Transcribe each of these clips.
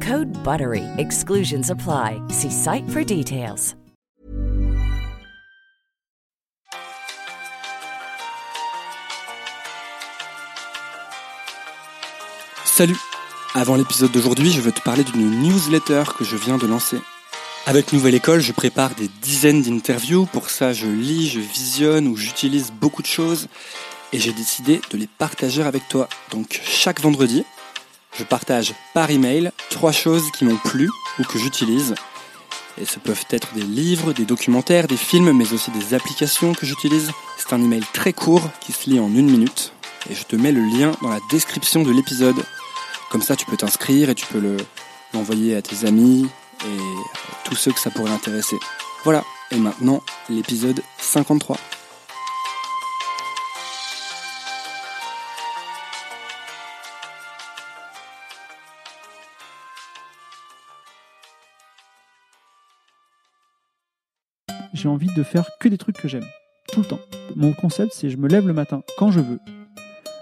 Code BUTTERY. Exclusions apply. See site for details. Salut Avant l'épisode d'aujourd'hui, je veux te parler d'une newsletter que je viens de lancer. Avec Nouvelle École, je prépare des dizaines d'interviews. Pour ça, je lis, je visionne ou j'utilise beaucoup de choses. Et j'ai décidé de les partager avec toi. Donc chaque vendredi, je partage par email trois choses qui m'ont plu ou que j'utilise. Et ce peuvent être des livres, des documentaires, des films, mais aussi des applications que j'utilise. C'est un email très court qui se lit en une minute. Et je te mets le lien dans la description de l'épisode. Comme ça, tu peux t'inscrire et tu peux le, l'envoyer à tes amis et tous ceux que ça pourrait intéresser. Voilà. Et maintenant, l'épisode 53. J'ai envie de faire que des trucs que j'aime, tout le temps. Mon concept, c'est je me lève le matin quand je veux,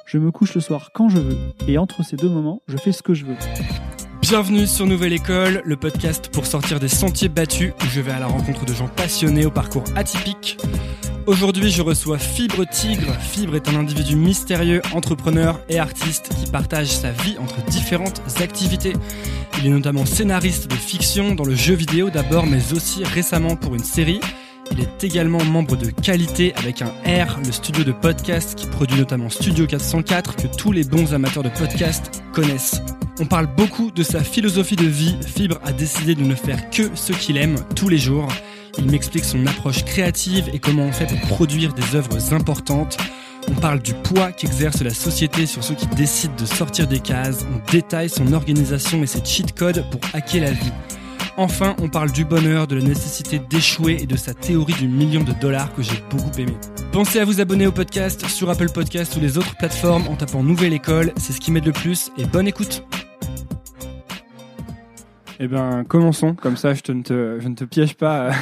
je me couche le soir quand je veux, et entre ces deux moments, je fais ce que je veux. Bienvenue sur Nouvelle École, le podcast pour sortir des sentiers battus où je vais à la rencontre de gens passionnés au parcours atypique. Aujourd'hui, je reçois Fibre Tigre. Fibre est un individu mystérieux, entrepreneur et artiste qui partage sa vie entre différentes activités. Il est notamment scénariste de fiction dans le jeu vidéo d'abord, mais aussi récemment pour une série. Il est également membre de Qualité avec un R, le studio de podcast qui produit notamment Studio 404 que tous les bons amateurs de podcast connaissent. On parle beaucoup de sa philosophie de vie. Fibre a décidé de ne faire que ce qu'il aime tous les jours. Il m'explique son approche créative et comment on fait pour produire des œuvres importantes. On parle du poids qu'exerce la société sur ceux qui décident de sortir des cases. On détaille son organisation et ses cheat codes pour hacker la vie. Enfin, on parle du bonheur, de la nécessité d'échouer et de sa théorie du million de dollars que j'ai beaucoup aimé. Pensez à vous abonner au podcast sur Apple Podcast ou les autres plateformes en tapant Nouvelle École, c'est ce qui m'aide le plus et bonne écoute. Eh ben, commençons, comme ça je, te, ne, te, je ne te piège pas.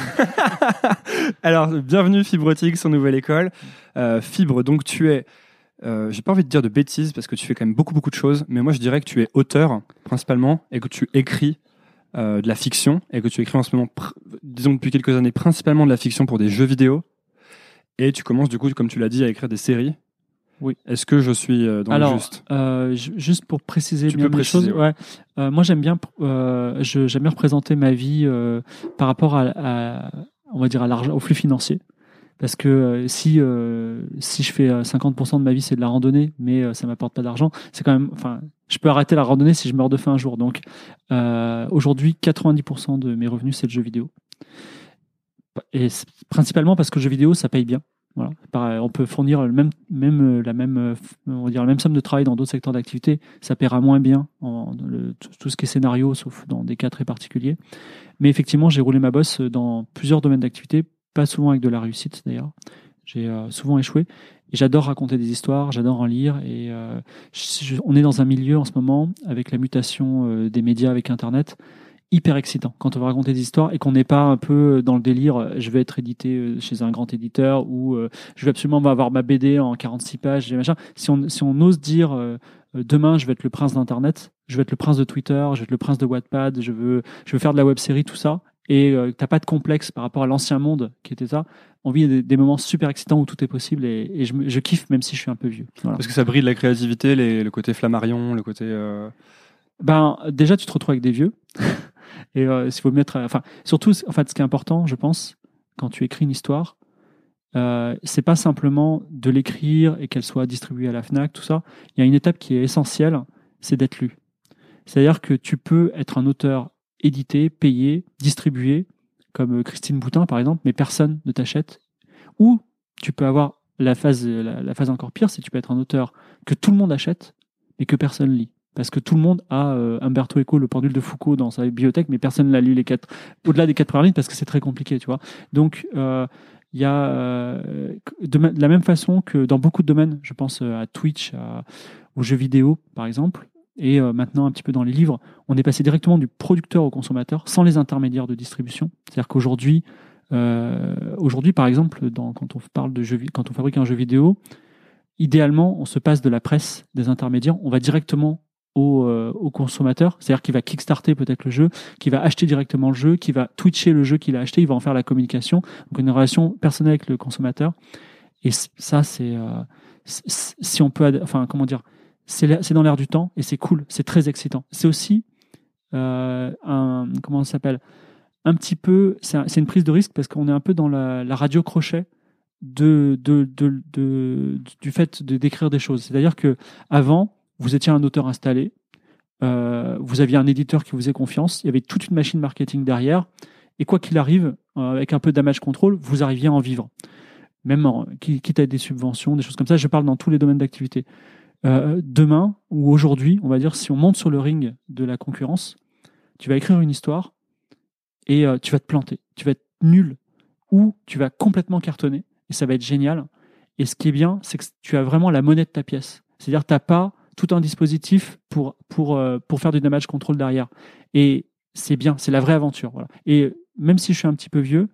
Alors, bienvenue Fibrotique sur Nouvelle École. Euh, Fibre, donc tu es, euh, j'ai pas envie de dire de bêtises parce que tu fais quand même beaucoup beaucoup de choses, mais moi je dirais que tu es auteur principalement et que tu écris euh, de la fiction et que tu écris en ce moment, disons depuis quelques années, principalement de la fiction pour des jeux vidéo. Et tu commences du coup, comme tu l'as dit, à écrire des séries. Oui. Est-ce que je suis euh, dans Alors, le juste? euh, ju- juste pour préciser Tu bien peux les préciser, choses, ouais. Euh, moi j'aime bien, j'aime bien représenter ma vie par rapport à, à- on va dire à l'argent, au flux financier. Parce que euh, si euh, si je fais euh, 50% de ma vie c'est de la randonnée, mais euh, ça m'apporte pas d'argent, c'est quand même, enfin, je peux arrêter la randonnée si je meurs de faim un jour. Donc euh, aujourd'hui 90% de mes revenus c'est le jeu vidéo. Et principalement parce que le jeu vidéo ça paye bien. Voilà. On peut fournir le même, même, euh, la même, euh, on va dire la même somme de travail dans d'autres secteurs d'activité. Ça paiera moins bien en, tout ce qui est scénario, sauf dans des cas très particuliers. Mais effectivement, j'ai roulé ma bosse dans plusieurs domaines d'activité, pas souvent avec de la réussite d'ailleurs. J'ai euh, souvent échoué. J'adore raconter des histoires, j'adore en lire. Et euh, on est dans un milieu en ce moment, avec la mutation euh, des médias avec Internet, hyper excitant quand on va raconter des histoires et qu'on n'est pas un peu dans le délire je vais être édité chez un grand éditeur ou je vais absolument avoir ma BD en 46 pages et machin. Si on, si on ose dire demain je vais être le prince d'Internet, je vais être le prince de Twitter, je vais être le prince de Wattpad, je veux, je veux faire de la web série, tout ça, et euh, t'as pas de complexe par rapport à l'ancien monde qui était ça, on vit des, des moments super excitants où tout est possible et, et je, kiffe même si je suis un peu vieux. Voilà. Parce que ça brille la créativité, les- le côté flammarion, le côté. euh, Ben, déjà, tu te retrouves avec des vieux. Et euh, s'il faut mettre. Enfin, surtout, en fait, ce qui est important, je pense, quand tu écris une histoire, euh, c'est pas simplement de l'écrire et qu'elle soit distribuée à la Fnac, tout ça. Il y a une étape qui est essentielle, c'est d'être lu. C'est-à-dire que tu peux être un auteur édité, payé, distribué, comme euh, Christine Boutin, par exemple, mais personne ne t'achète. Ou tu peux avoir la phase, la, la phase encore pire, c'est que tu peux être un auteur que tout le monde achète, mais que personne lit parce que tout le monde a euh, Umberto Eco, le pendule de Foucault, dans sa bibliothèque, mais personne n'a lu les quatre, au-delà des quatre premières lignes, parce que c'est très compliqué, tu vois. Donc, euh, il y a, euh, de, la même façon que dans beaucoup de domaines, je pense euh, à Twitch, aux jeux vidéo, par exemple, et euh, maintenant un petit peu dans les livres, on est passé directement du producteur au consommateur, sans les intermédiaires de distribution. C'est-à-dire qu'aujourd'hui, euh, aujourd'hui, par exemple, quand on parle de jeux, vi- quand on fabrique un jeu vidéo, idéalement, on se passe de la presse, des intermédiaires, on va directement au, euh, consommateur, c'est-à-dire qu'il va kickstarter peut-être le jeu, qu'il va acheter directement le jeu, qu'il va twitcher le jeu qu'il a acheté, il va en faire la communication, donc une relation personnelle avec le consommateur. Et ça, c'est si on peut, enfin comment dire, c'est dans l'air du temps et c'est cool, c'est très excitant. C'est aussi euh, un comment ça s'appelle, un petit peu, c'est un- c'est une prise de risque parce qu'on est un peu dans la, radio crochet du fait de d'écrire des choses. C'est-à-dire que avant, vous étiez un auteur installé, euh, vous aviez un éditeur qui vous faisait confiance, il y avait toute une machine marketing derrière, et quoi qu'il arrive, euh, avec un peu de damage control, vous arriviez à en vivre. Même quitte à des subventions, des choses comme ça, je parle dans tous les domaines d'activité. Euh, demain ou aujourd'hui, on va dire, si on monte sur le ring de la concurrence, tu vas écrire une histoire et euh, tu vas te planter, tu vas être nul ou tu vas complètement cartonner et ça va être génial. Et ce qui est bien, c'est que tu as vraiment la monnaie de ta pièce. C'est-à-dire que tu n'as pas tout un dispositif pour, pour, euh, pour faire du damage control derrière. Et c'est bien, c'est la vraie aventure. Voilà. Et même si je suis un petit peu vieux,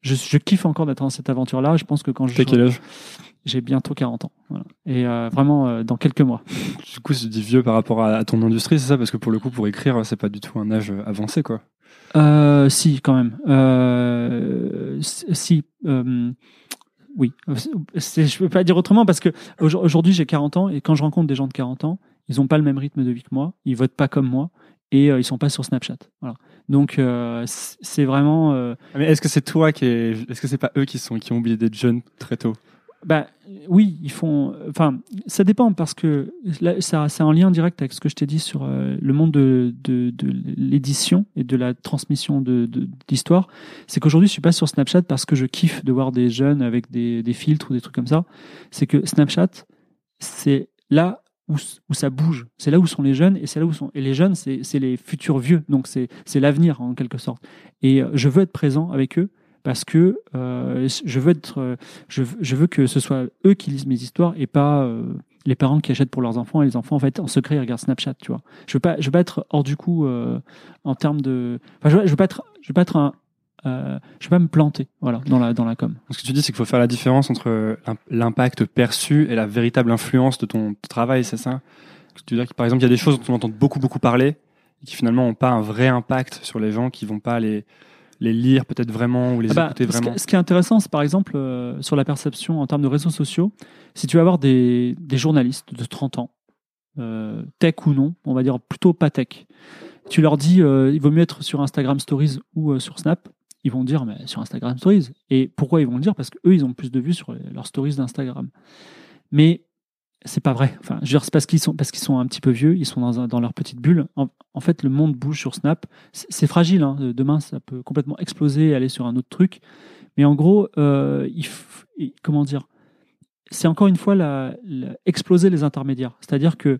je, je kiffe encore d'être dans cette aventure-là. Je pense que quand je. T'as quel âge? J'ai bientôt 40 ans. Voilà. Et euh, vraiment, euh, dans quelques mois. Du coup, je dis vieux par rapport à, à ton industrie, c'est ça? Parce que pour le coup, pour écrire, c'est pas du tout un âge avancé, quoi. Euh, si, quand même. Euh, si. euh, oui. Je peux pas dire autrement parce que aujourd- aujourd'hui, j'ai 40 ans et quand je rencontre des gens de 40 ans, ils n'ont pas le même rythme de vie que moi, ils votent pas comme moi et euh, ils sont pas sur Snapchat. Voilà. Donc, euh, c'est vraiment. euh, Mais est-ce que c'est toi qui est... Est-ce que c'est pas eux qui, sont, qui ont oublié d'être jeunes très tôt? Bah, oui, ils font. Enfin, ça dépend parce que ça, c'est un lien direct avec ce que je t'ai dit sur euh, le monde de, de, de l'édition et de la transmission de, de- d'histoire. C'est qu'aujourd'hui, je suis pas sur Snapchat parce que je kiffe de voir des jeunes avec des, des filtres ou des trucs comme ça. C'est que Snapchat, c'est là où, où ça bouge. C'est là où sont les jeunes et c'est là où sont. Et les jeunes, c'est, c'est les futurs vieux. Donc, c'est, c'est l'avenir en quelque sorte. Et euh, je veux être présent avec eux parce que euh, je veux être, euh, je, veux- que ce soit eux qui lisent mes histoires et pas euh, les parents qui achètent pour leurs enfants et les enfants en fait en secret ils regardent Snapchat, tu vois. Je veux pas, je veux pas être hors du coup en termes de, enfin je veux, veux pas être, je veux pas être un, euh, je veux pas me planter, voilà, dans la dans la com. Ce que tu dis, c'est qu'il faut faire la différence entre l'im- l'impact perçu et la véritable influence de ton travail, c'est ça? Tu veux dire que par exemple, il y a des choses dont on entend beaucoup, beaucoup parler et qui finalement n'ont pas un vrai impact sur les gens, qui vont pas les, les lire peut-être vraiment ou les Ah bah, écouter ce, vraiment. ce qui est intéressant, c'est par exemple euh, sur la perception en termes de réseaux sociaux, si tu vas avoir des, des journalistes de 30 ans, euh, tech ou non, on va dire plutôt pas tech, tu leur dis euh, il vaut mieux être sur Instagram Stories ou sur Snap, ils vont dire mais sur Instagram Stories. Et pourquoi ils vont le dire? Parce qu'eux, ils ont plus de vues sur leurs stories d'Instagram. Mais c'est pas vrai. Enfin, je veux dire, c'est parce qu'ils sont, parce qu'ils sont un petit peu vieux, ils sont dans, dans leur petite bulle. En, fait, le monde bouge sur Snap. C'est fragile. hein. Demain, ça peut complètement exploser et aller sur un autre truc. Mais en gros, euh, il comment dire C'est encore une fois la, la- exploser les intermédiaires. C'est-à-dire que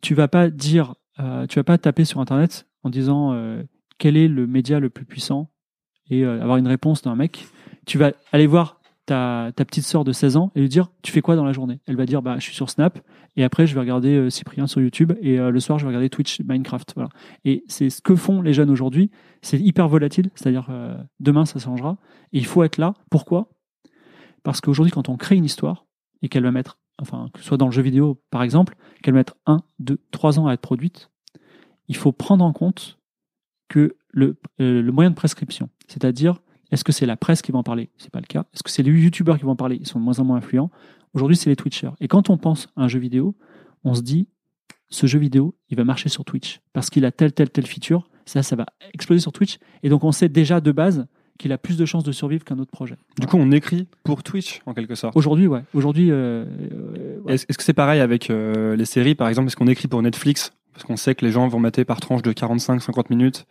tu vas pas dire, euh, tu vas pas taper sur Internet en disant euh, quel est le média le plus puissant et euh, avoir une réponse d'un mec. Tu vas aller voir ta, ta petite sœur de 16 ans et lui dire Tu fais quoi dans la journée? Elle va dire bah, Je suis sur Snap et après je vais regarder euh, Cyprien sur YouTube et euh, le soir je vais regarder Twitch Minecraft. Voilà. Et c'est ce que font les jeunes aujourd'hui. C'est hyper volatile, c'est-à-dire euh, demain ça changera. Et il faut être là. Pourquoi? Parce qu'aujourd'hui, quand on crée une histoire et qu'elle va mettre, enfin, que ce soit dans le jeu vidéo par exemple, qu'elle va mettre 1, 2, 3 ans à être produite, il faut prendre en compte que le, le moyen de prescription, c'est-à-dire est-ce que c'est la presse qui va en parler? C'est pas le cas. Est-ce que c'est les youtubeurs qui vont en parler? Ils sont de moins en moins influents. Aujourd'hui, c'est les Twitchers. Et quand on pense à un jeu vidéo, on se dit ce jeu vidéo, il va marcher sur Twitch parce qu'il a telle, telle, telle feature. Ça, ça va exploser sur Twitch. Et donc, on sait déjà de base qu'il a plus de chances de survivre qu'un autre projet. Du coup, on écrit pour Twitch, en quelque sorte. Aujourd'hui, ouais. Aujourd'hui, euh, euh, ouais. Est-ce est-ce que c'est pareil avec euh, les séries, par exemple? Est-ce qu'on écrit pour Netflix? Parce qu'on sait que les gens vont mater par tranche de 45-50 minutes.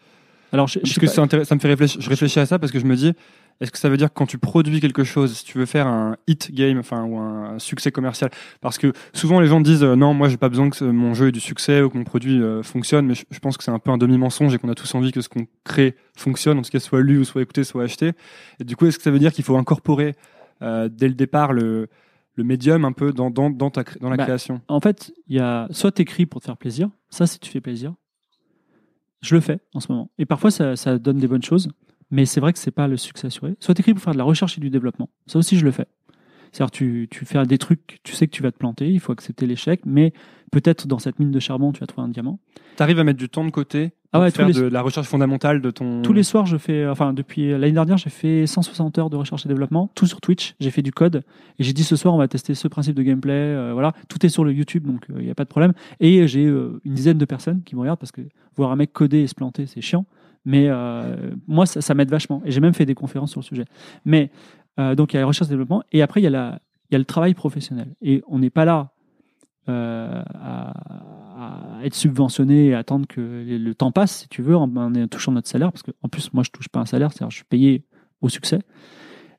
Alors, je, Parce que c'est ça me fait réfléchir. Je réfléchis à ça parce que je me dis, est-ce que ça veut dire que quand tu produis quelque chose, si tu veux faire un hit game, enfin ou un succès commercial, parce que souvent les gens disent euh, non, moi j'ai pas besoin que mon jeu ait du succès ou que mon produit euh, fonctionne, mais je, je pense que c'est un peu un demi mensonge et qu'on a tous envie que ce qu'on crée fonctionne, en tout cas soit lu ou soit écouté, soit acheté. Et du coup, est-ce que ça veut dire qu'il faut incorporer euh, dès le départ le le médium un peu dans, dans, dans, ta, dans la Bah, création? En fait, il y a soit t'écris pour te faire plaisir, ça si tu fais plaisir. Je le fais en ce moment. Et parfois ça, donne des bonnes choses, mais c'est vrai que c'est pas le succès assuré. Soit t'écris pour faire de la recherche et du développement. Ça aussi je le fais. C'est-à-dire tu, tu fais des trucs, tu sais que tu vas te planter, il faut accepter l'échec, mais peut-être dans cette mine de charbon tu vas trouver un diamant. T'arrives à mettre du temps de côté Ah pour ouais, faire les- de la recherche fondamentale de ton. Tous les soirs, je fais, enfin, depuis l'année dernière, j'ai fait 160 heures de recherche et développement, tout sur Twitch. J'ai fait du code et j'ai dit ce soir, on va tester ce principe de gameplay. euh, voilà, tout est sur le YouTube, donc il n'y a pas de problème. Et j'ai euh, une dizaine de personnes qui me regardent parce que voir un mec coder et se planter, c'est chiant. Mais euh, moi, ça, ça m'aide vachement. Et j'ai même fait des conférences sur le sujet. Mais euh, donc, il y a la recherche et développement. Et après, il y, a la- il y a le travail professionnel. Et on n'est pas là euh, à, à être subventionné et attendre que le, temps passe, si tu veux, en, en touchant notre salaire. Parce qu'en plus, moi, je touche pas un salaire, c'est-à-dire je suis payé au succès.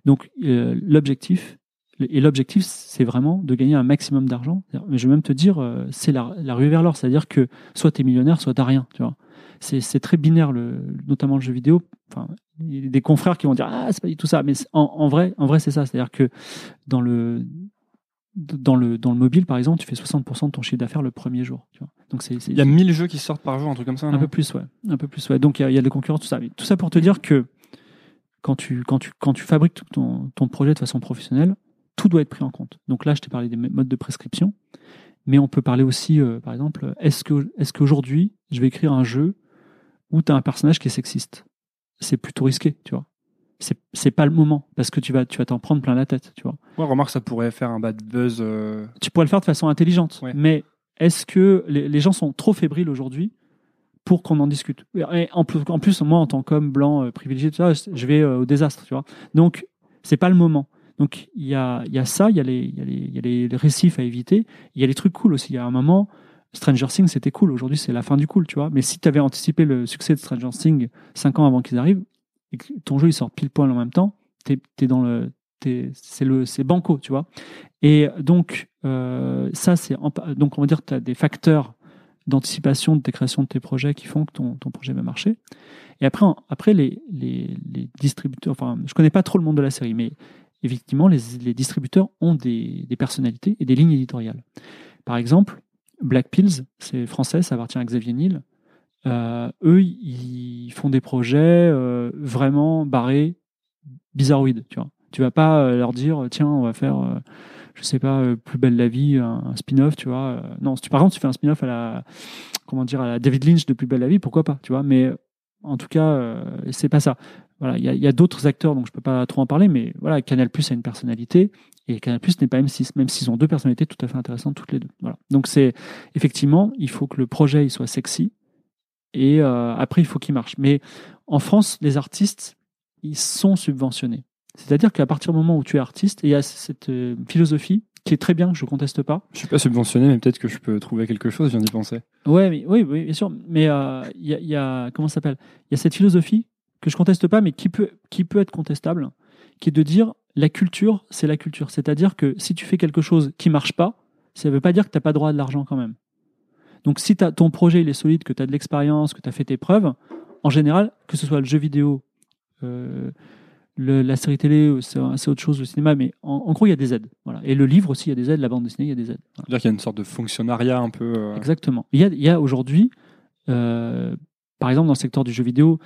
Donc, euh, l'objectif, et l'objectif, c'est vraiment de gagner un maximum d'argent. Mais je vais même te dire, euh, c'est la, la rue vers l'or. C'est-à-dire que soit tu es millionnaire, soit tu rien. Tu vois. C'est, très binaire, le, notamment le jeu vidéo. Des confrères qui vont dire Ah, c'est pas du tout ça. Mais c'est- en, en vrai, en vrai c'est ça. C'est-à-dire que dans le, dans, le, dans le mobile, par exemple, tu fais 60% de ton chiffre d'affaires le premier jour. Tu vois. Donc, c'est, c'est- Il y a 1000 jeux qui sortent par jour, un truc comme ça. un peu plus, ouais. Un peu plus, ouais. Donc il y a, il y a des concurrents, tout ça. Mais tout ça pour te dire que quand tu, quand tu, quand tu fabriques ton, ton projet de façon professionnelle, tout doit être pris en compte. Donc là, je t'ai parlé des modes de prescription, mais on peut parler aussi, euh, par exemple, est-ce que, est-ce qu'aujourd'hui, je vais écrire un jeu où tu as un personnage qui est sexiste? C'est plutôt risqué, tu vois. C'est, c'est pas le moment parce que tu vas, tu vas t'en prendre plein la tête, tu vois. Ouais, remarque, ça pourrait faire un bad buzz. euh, tu pourrais le faire de façon intelligente. Ouais. Mais est-ce que les, les gens sont trop fébriles aujourd'hui pour qu'on en discute? Et en plus, en plus, moi, en tant qu'homme blanc euh, privilégié, tout ça, je vais euh, au désastre, tu vois. Donc, c'est pas le moment. Donc, il y a, y a ça, il y a, les, il y y a les récifs à éviter. Il y a les trucs cool aussi. Il y a un moment, Stranger Things, c'était cool. Aujourd'hui, c'est la fin du cool, tu vois. Mais si tu avais anticipé le succès de Stranger Things cinq ans avant qu'ils arrivent, et que ton jeu il sort pile poil en même temps, t'es es dans le, t'es- c'est c'est banco, tu vois. Et donc, euh, ça, c'est donc on va dire tu as des facteurs d'anticipation de tes créations de tes projets qui font que ton, ton projet va marcher. Et après, après les, les, les distributeurs, enfin, je connais pas trop le monde de la série, mais effectivement, les, les distributeurs ont des, des personnalités et des lignes éditoriales. Par exemple, Black Pills, c'est français, ça appartient à Xavier Niel. Euh, eux, ils font des projets euh, vraiment barrés, bizarroïdes, tu vois. Tu vas pas euh, leur dire, tiens, on va faire, je sais pas, plus belle la vie, un, spin-off, tu vois. Non, tu, par exemple, tu fais un spin-off à la, comment dire, à la David Lynch de plus belle la vie, pourquoi pas, tu vois. Mais en tout cas, c'est pas ça. Voilà, il y a, a d'autres acteurs, donc je peux pas trop en parler, mais voilà, Canal Plus a une personnalité et Canal Plus n'est pas M6, même s'ils ont deux personnalités tout à fait intéressantes toutes les deux. Voilà. Donc c'est effectivement, il faut que le projet il soit sexy et euh, après il faut qu'il marche. Mais en France, les artistes ils sont subventionnés. C'est-à-dire qu'à partir du moment où tu es artiste, il y a cette euh, philosophie qui est très bien, que je conteste pas. Je suis pas subventionné, mais peut-être que je peux trouver quelque chose, je viens d'y penser. Ouais, mais, oui, oui, bien sûr. Mais euh, il y, a, y a comment s'appelle? Il y a cette philosophie que je conteste pas, mais qui peut, qui peut être contestable, qui est de dire la culture, c'est la culture. C'est-à-dire que si tu fais quelque chose qui marche pas, ça ne veut pas dire que tu n'as pas droit à de l'argent quand même. Donc si ton projet il est solide, que tu as de l'expérience, que tu as fait tes preuves, en général, que ce soit le jeu vidéo, euh, Le- la série télé, c'est autre chose, le cinéma, mais en, en gros, il y a des aides. Voilà. Et le livre aussi, il y a des aides. La bande dessinée, il y a des aides. Voilà. C'est-à-dire qu'il y a une sorte de fonctionnariat un peu. euh, Exactement. Il y a, aujourd'hui, euh, par exemple, dans le secteur du jeu vidéo,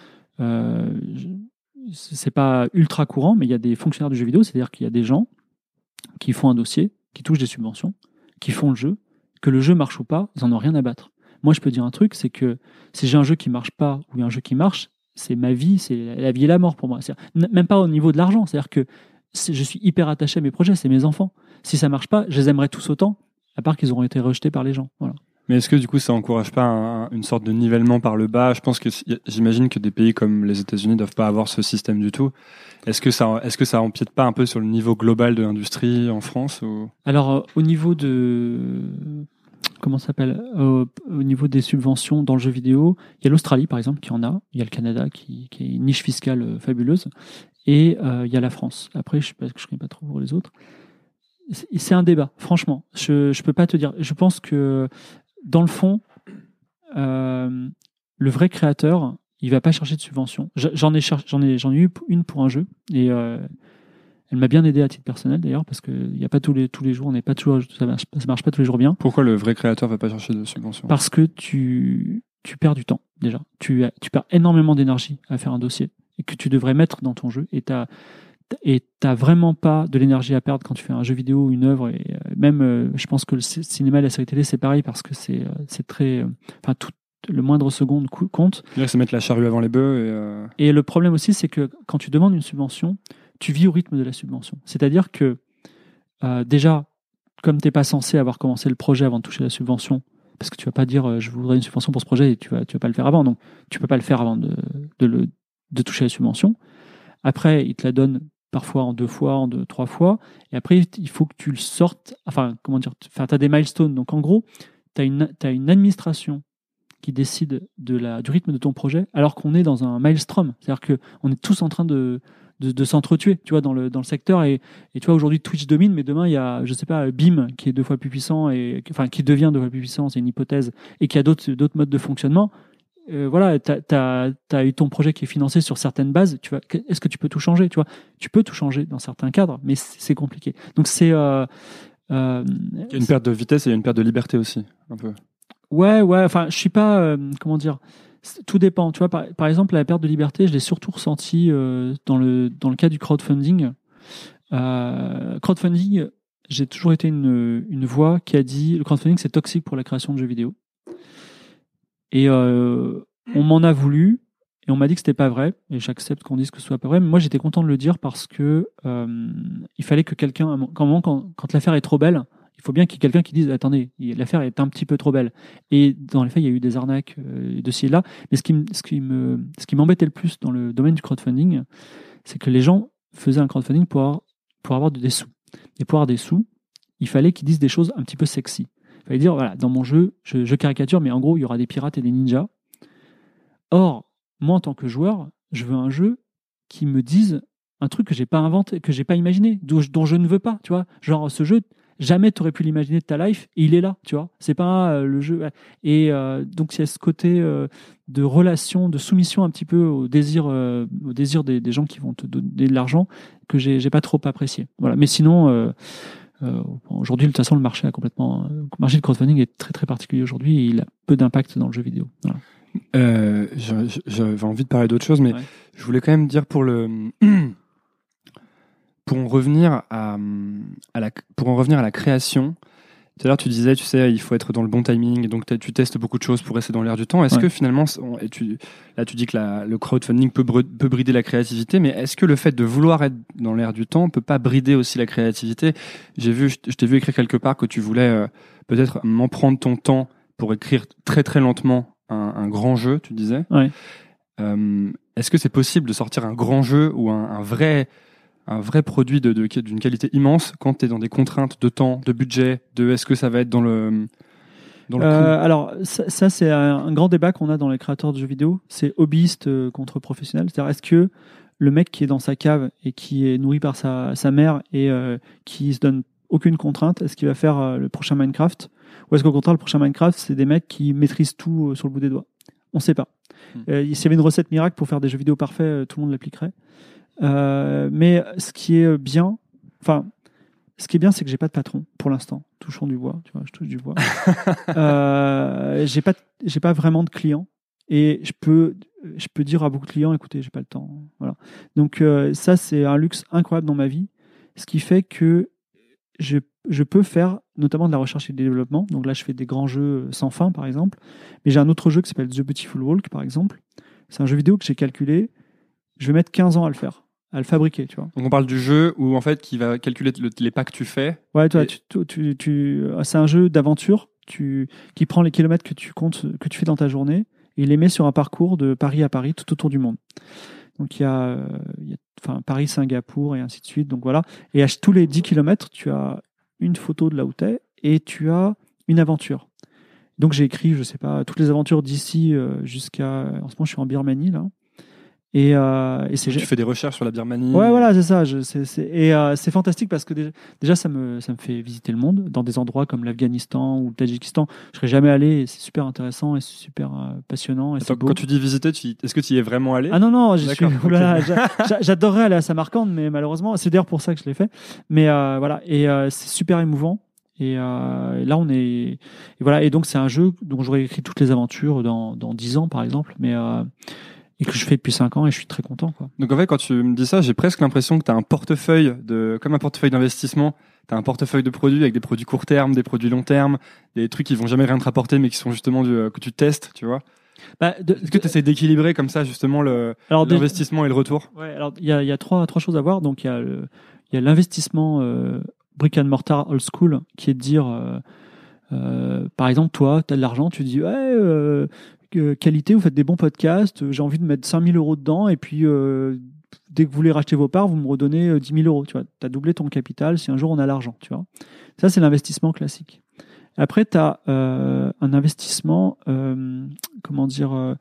c'est pas ultra courant, mais il y a des fonctionnaires du jeu vidéo, c'est-à-dire qu'il y a des gens qui font un dossier, qui touchent des subventions, qui font le jeu, que le jeu marche ou pas, ils en ont rien à battre. Moi, je peux dire un truc, c'est que si j'ai un jeu qui marche pas ou un jeu qui marche, c'est ma vie, c'est la vie et la mort pour moi. Même pas au niveau de l'argent, c'est-à-dire que je suis hyper attaché à mes projets, c'est mes enfants. Si ça marche pas, je les aimerais tous autant, à part qu'ils auront été rejetés par les gens. Voilà. Mais est-ce que du coup ça encourage pas un- une sorte de nivellement par le bas? Je pense que j'imagine que des pays comme les États-Unis doivent pas avoir ce système du tout. Est-ce que ça, est-ce que ça empiète pas un peu sur le niveau global de l'industrie en France. Alors, euh, au niveau de. Comment s'appelle? Euh, Au niveau des subventions dans le jeu vidéo, il y a l'Australie, par exemple, qui en a. Il y a le Canada, qui, qui est une niche fiscale euh, fabuleuse. Et il y a la France. Après, je ne connais pas trop pour les autres. C'est un débat, franchement. Je ne peux pas te dire. Je pense que, dans le fond, euh, le vrai créateur, il va pas chercher de subvention. Je- J'en ai, cher- j'en ai, j'en ai eu une pour un jeu. Et. euh, elle m'a bien aidé à titre personnel d'ailleurs parce qu'il n'y a pas tous les tous les jours, on n'est pas toujours ça marche, ça marche pas tous les jours bien Pourquoi le vrai créateur va pas chercher de subvention? Parce que tu tu perds du temps déjà. Tu tu perds énormément d'énergie à faire un dossier et que tu devrais mettre dans ton jeu et t'as et t'as vraiment pas de l'énergie à perdre quand tu fais un jeu vidéo ou une œuvre et euh, même euh, je pense que le cinéma et la série télé c'est pareil parce que c'est euh, c'est très enfin tout le moindre seconde compte Là, c'est mettre la charrue avant les bœufs et. euh, et le problème aussi, c'est que quand tu demandes une subvention, tu vis au rythme de la subvention. C'est-à-dire que euh, déjà, comme tu n'es pas censé avoir commencé le projet avant de toucher la subvention, parce que tu vas pas dire euh, je voudrais une subvention pour ce projet et tu vas, tu vas pas le faire avant, donc tu peux pas le faire avant de, de, le, de toucher la subvention. Après, ils te la donnent parfois en deux fois, en deux, trois fois, et après, il faut que tu le sortes, enfin, comment dire, tu as des milestones. Donc en gros, tu as une, une administration qui décide de la, du rythme de ton projet, alors qu'on est dans un maelstrom. C'est-à-dire qu'on est tous en train de, de, s'entretuer, tu vois, dans le, dans le secteur. Et, et tu vois, aujourd'hui, Twitch domine, mais demain, il y a, je sais pas, Beam, qui est deux fois plus puissant, et, enfin, qui devient deux fois plus puissant, c'est une hypothèse, et qui a d'autres modes de fonctionnement. Euh, voilà, tu as, eu ton projet qui est financé sur certaines bases. Tu vois, est-ce que tu peux tout changer Tu vois, tu peux tout changer dans certains cadres, mais c'est compliqué. Donc c'est euh, euh, Il y a une perte de vitesse et il y a une perte de liberté aussi, un peu. Ouais, ouais. Enfin, je suis pas. comment dire Tout dépend. Tu vois, par, par exemple, la perte de liberté, je l'ai surtout ressenti euh, dans le dans le cas du crowdfunding. Crowdfunding, j'ai toujours été une, une voix qui a dit le crowdfunding c'est toxique pour la création de jeux vidéo. Et euh, on m'en a voulu et on m'a dit que c'était pas vrai. Et j'accepte qu'on dise que ce soit pas vrai. Mais moi, j'étais content de le dire parce que euh, il fallait que quelqu'un, quand, quand, quand l'affaire est trop belle, il faut bien qu'il y ait quelqu'un qui dise attendez, l'affaire est un petit peu trop belle. Et dans les faits, il y a eu des arnaques euh, de ci et là. Mais ce qui, ce qui me, ce qui m'embêtait le plus dans le domaine du crowdfunding, c'est que les gens faisaient un crowdfunding pour pour avoir des sous. Et pour avoir des sous, il fallait qu'ils disent des choses un petit peu sexy. Il fallait dire voilà, dans mon jeu, je, caricature, mais en gros, il y aura des pirates et des ninjas. Or, moi, en tant que joueur, je veux un jeu qui me dise un truc que j'ai pas inventé, que j'ai pas imaginé, dont, je- ne veux pas, tu vois. Genre, ce jeu, jamais tu aurais pu l'imaginer de ta life, et il est là, tu vois. C'est pas euh, le jeu. Et euh, donc, il y a ce côté euh, de relation, de soumission un petit peu au désir, au désir des, des gens qui vont te donner de l'argent que j'ai pas trop apprécié. Voilà. Mais sinon, aujourd'hui, de toute façon, le marché a complètement, le marché du crowdfunding est très très particulier aujourd'hui et il a peu d'impact dans le jeu vidéo. Voilà. Euh, J'avais envie de parler d'autre chose, mais Ouais. je voulais quand même dire pour le pour en revenir à, à la pour en revenir à la création. Tout à l'heure, tu disais, tu sais, il faut être dans le bon timing, et donc tu testes beaucoup de choses pour rester dans l'air du temps. Est-ce Ouais. que finalement, on- et tu, là, tu dis que la- le crowdfunding peut, br- peut brider la créativité, mais est-ce que le fait de vouloir être dans l'air du temps peut pas brider aussi la créativité? J'ai vu, je je t'ai vu écrire quelque part que tu voulais euh, peut-être m'en prendre ton temps pour écrire très très lentement un, un grand jeu, tu disais. Ouais. Euh, Est-ce que c'est possible de sortir un grand jeu ou un, un vrai, un vrai produit de- de- d'une qualité immense quand tu es dans des contraintes de temps, de budget, de est-ce que ça va être dans le, dans le Euh, alors, ça, ça, c'est un, grand débat qu'on a dans les créateurs de jeux vidéo. C'est hobbyiste euh, contre professionnel. C'est-à-dire, est-ce que le mec qui est dans sa cave et qui est nourri par sa, sa mère et euh, qui se donne aucune contrainte, est-ce qu'il va faire euh, le prochain Minecraft? Ou est-ce qu'au contraire, le prochain Minecraft, c'est des mecs qui maîtrisent tout euh, sur le bout des doigts? On ne sait pas. S'il y avait une recette miracle pour faire des jeux vidéo parfaits, tout le monde l'appliquerait. Euh, mais ce qui est bien, enfin, ce qui est bien, c'est que j'ai pas de patron pour l'instant. Touchons du bois, tu vois, je touche du bois. euh, j'ai pas, j'ai pas vraiment de clients et je peux, je peux dire à beaucoup de clients, écoutez, j'ai pas le temps. Voilà. Donc euh, ça, c'est un luxe incroyable dans ma vie, ce qui fait que je, je, peux faire notamment de la recherche et du développement. Donc là, je fais des grands jeux sans fin, par exemple. Mais j'ai un autre jeu qui s'appelle The Beautiful Walk, par exemple. C'est un jeu vidéo que j'ai calculé. Je vais mettre 15 ans à le faire à le fabriquer, tu vois. Donc on parle du jeu où en fait qui va calculer les pas que tu fais. Ouais, toi, tu, tu, tu, c'est un jeu d'aventure tu, qui prend les kilomètres que tu comptes, que tu fais dans ta journée et il les met sur un parcours de Paris à Paris tout autour du monde. Donc il y a, il y a enfin, Paris, Singapour et ainsi de suite. Donc voilà. Et à tous les 10 kilomètres, tu as une photo de là où t'es et tu as une aventure. Donc j'ai écrit, je sais pas, toutes les aventures d'ici euh, jusqu'à. En ce moment, je suis en Birmanie là. Et, euh, et c'est tu fais des recherches sur la Birmanie. Ouais, voilà, c'est ça. Je, c'est, c'est, et euh, c'est fantastique parce que déjà, déjà, ça me ça me fait visiter le monde dans des endroits comme l'Afghanistan ou le Tadjikistan. Je serais jamais allé. C'est super intéressant et super euh, passionnant. Et Attends, beau. quand tu dis visiter, tu, est-ce que tu y es vraiment allé? Ah non non, suis, D'accord, ok. oulala, j'a- j'a- j'adorerais aller à Samarcande, mais malheureusement, c'est d'ailleurs pour ça que je l'ai fait. Mais euh, voilà, et euh, c'est super émouvant. Et, euh, et là, on est, et voilà, et donc c'est un jeu dont j'aurais écrit toutes les aventures dans dans dix ans, par exemple, mais euh, et que je fais depuis cinq ans, et je suis très content, quoi. Donc en fait, quand tu me dis ça, j'ai presque l'impression que tu as un portefeuille de, comme un portefeuille d'investissement. Tu as un portefeuille de produits avec des produits court terme, des produits long terme, des trucs qui vont jamais rien te rapporter, mais qui sont justement du, euh, que tu testes, tu vois. Bah, Est-ce que tu essaies d'équilibrer comme ça justement l'investissement et le retour? Ouais, alors il y a, il y a trois, trois choses à voir. Donc il y a l'investissement euh, brick and mortar old school, qui est de dire, euh, euh, par exemple, toi, tu as de l'argent, tu dis, ouais, euh, qualité, vous faites des bons podcasts, euh, j'ai envie de mettre 5000 euros dedans, et puis euh, dès que vous voulez racheter vos parts, vous me redonnez euh, 10 000 euros. Tu vois, as doublé ton capital si un jour on a l'argent. Tu vois, ça c'est l'investissement classique. Après, tu as un investissement, euh, comment dire,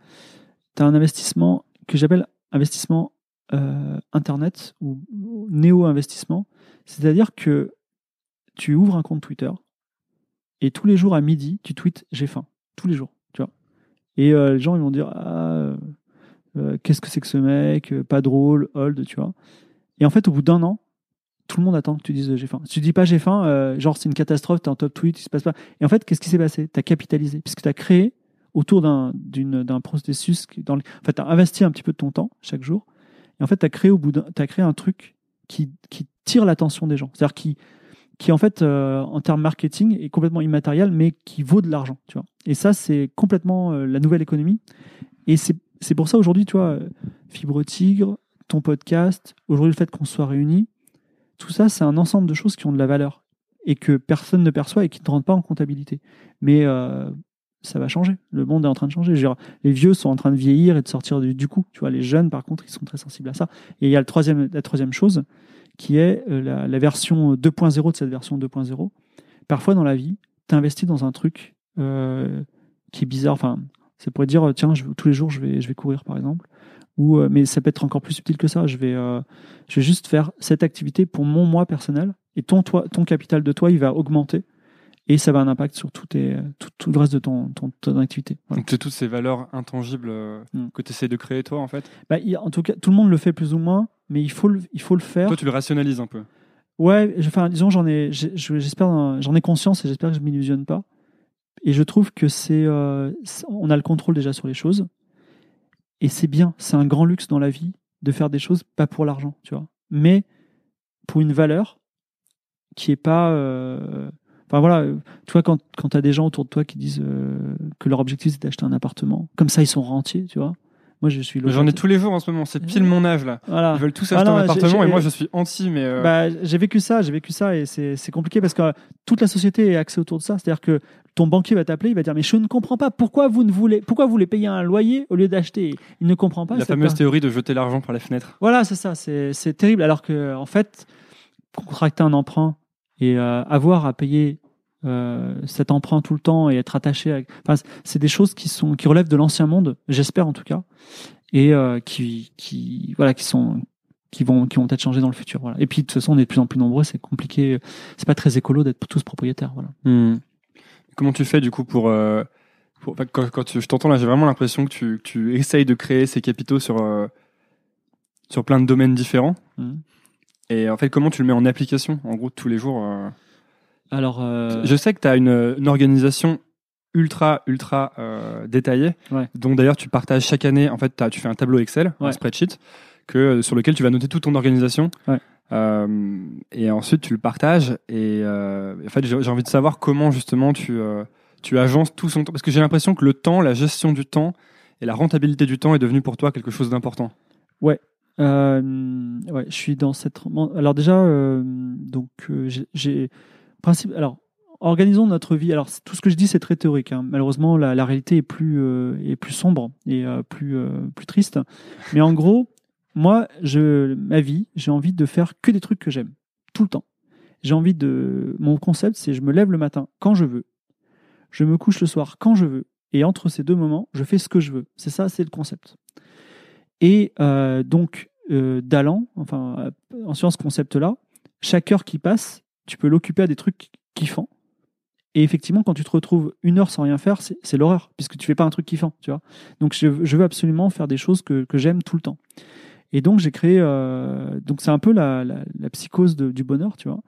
tu as un investissement que j'appelle investissement euh, Internet ou néo-investissement. C'est-à-dire que tu ouvres un compte Twitter et tous les jours à midi, tu tweets j'ai faim. Tous les jours. Et euh, les gens, ils vont dire ah, euh, euh, qu'est-ce que c'est que ce mec Pas drôle, hold, tu vois. Et en fait, au bout d'un an, tout le monde attend que tu dises j'ai faim. Si tu dis pas j'ai faim, genre c'est une catastrophe, t'es en top tweet, il se passe pas. Et en fait, qu'est-ce qui s'est passé? T'as capitalisé, puisque t'as créé autour d'un processus qui dans en fait t'as investi un petit peu de ton temps chaque jour et en fait t'as créé au bout t'as créé un truc qui qui tire l'attention des gens c'est-à-dire qui qui en fait euh, en termes marketing est complètement immatériel mais qui vaut de l'argent tu vois et ça c'est complètement euh, la nouvelle économie et c'est pour ça aujourd'hui tu vois euh, Fibre Tigre ton podcast aujourd'hui le fait qu'on soit réunis tout ça c'est un ensemble de choses qui ont de la valeur et que personne ne perçoit et qui ne rentrent pas en comptabilité mais ça va changer. Le monde est en train de changer. Les vieux sont en train de vieillir et de sortir du, du coup. Tu vois, les jeunes, par contre, ils sont très sensibles à ça. Et il y a le troisième, la troisième chose, qui est euh, la, la version 2.0 de cette version 2.0. Parfois, dans la vie, tu investis dans un truc euh, qui est bizarre. Enfin, ça pourrait dire, tiens, je, tous les jours, je vais, je vais courir, par exemple. Ou, euh, mais ça peut être encore plus subtil que ça. Je vais, euh, je vais juste faire cette activité pour mon moi personnel. Et ton, toi, ton capital de toi, il va augmenter et ça va avoir un impact sur tout, tes, tout, tout le reste de ton, ton, ton activité. Voilà. Donc c'est toutes ces valeurs intangibles euh, Mm. que tu essaies de créer toi en fait? Bah, en tout cas, tout le monde le fait plus ou moins, mais il faut le, il faut le faire. Toi tu le rationalises un peu. Ouais, je- enfin, disons, j'en ai, j'espère, j'en ai conscience et j'espère que je m'illusionne pas. Et je trouve que c'est, euh, c'est- on a le contrôle déjà sur les choses, et c'est bien, c'est un grand luxe dans la vie de faire des choses pas pour l'argent, tu vois, mais pour une valeur qui est pas, euh, enfin voilà, euh, tu vois, quand quand t'as des gens autour de toi qui disent euh, que leur objectif c'est d'acheter un appartement, comme ça ils sont rentiers, tu vois. Moi, je suis. J'en ai tous les jours en ce moment, c'est pile mon âge là. Voilà. Ils veulent tous Ah acheter non, un appartement et moi je suis anti mais euh, Bah, j'ai vécu ça, j'ai vécu ça et c'est compliqué parce que toute la société est axée autour de ça. C'est-à-dire que ton banquier va t'appeler, il va dire mais je ne comprends pas pourquoi vous ne voulez pourquoi vous voulez payer un loyer au lieu d'acheter? Il ne comprend pas. la fameuse théorie de jeter l'argent par les fenêtres. Voilà, c'est ça, c'est c'est terrible. Alors que en fait, contracter un emprunt et euh, avoir à payer euh, cet emprunt tout le temps et être attaché, avec... enfin, c'est des choses qui sont qui relèvent de l'ancien monde, j'espère en tout cas, et euh, qui qui voilà qui sont qui vont qui vont peut-être changer dans le futur. Voilà. Et puis de toute façon, on est de plus en plus nombreux, c'est compliqué, c'est pas très écolo d'être tous propriétaires. Voilà. Hmm. Comment tu fais du coup pour, euh, pour- quand, quand tu- je t'entends là, j'ai vraiment l'impression que tu, que tu essayes de créer ces capitaux sur sur plein de domaines différents. Mhm. Et en fait, comment tu le mets en application, en gros, tous les jours Alors, euh, Je sais que tu as une, une organisation ultra, ultra euh, détaillée, Ouais. dont d'ailleurs tu partages chaque année. En fait, tu fais un tableau Excel, un Ouais. spreadsheet, que, sur lequel tu vas noter toute ton organisation. Ouais. Euh, et ensuite, tu le partages. Et euh, en fait, j'ai envie de savoir comment justement tu, euh, tu agences tout son temps. Parce que j'ai l'impression que le temps, la gestion du temps et la rentabilité du temps est devenu pour toi quelque chose d'important. Euh, ouais, je suis dans cette. Alors déjà, euh, donc euh, j'ai Alors, organisons notre vie. Alors tout ce que je dis, c'est très théorique. hein. Malheureusement, la, réalité est plus euh, sombre et euh, plus euh, plus triste. Mais en gros, moi, je ma vie, j'ai envie de faire que des trucs que j'aime tout le temps. J'ai envie de. Mon concept, c'est je me lève le matin quand je veux, je me couche le soir quand je veux, et entre ces deux moments, je fais ce que je veux. C'est ça, c'est le concept. Et donc, d'allant, enfin, en suivant ce concept-là, chaque heure qui passe, tu peux l'occuper à des trucs kiffants. Et effectivement, quand tu te retrouves une heure sans rien faire, c'est l'horreur, puisque tu fais pas un truc kiffant, tu vois. Donc, je, veux absolument faire des choses que, j'aime tout le temps. Et donc, j'ai créé. euh, donc, c'est un peu la, psychose du bonheur, tu vois.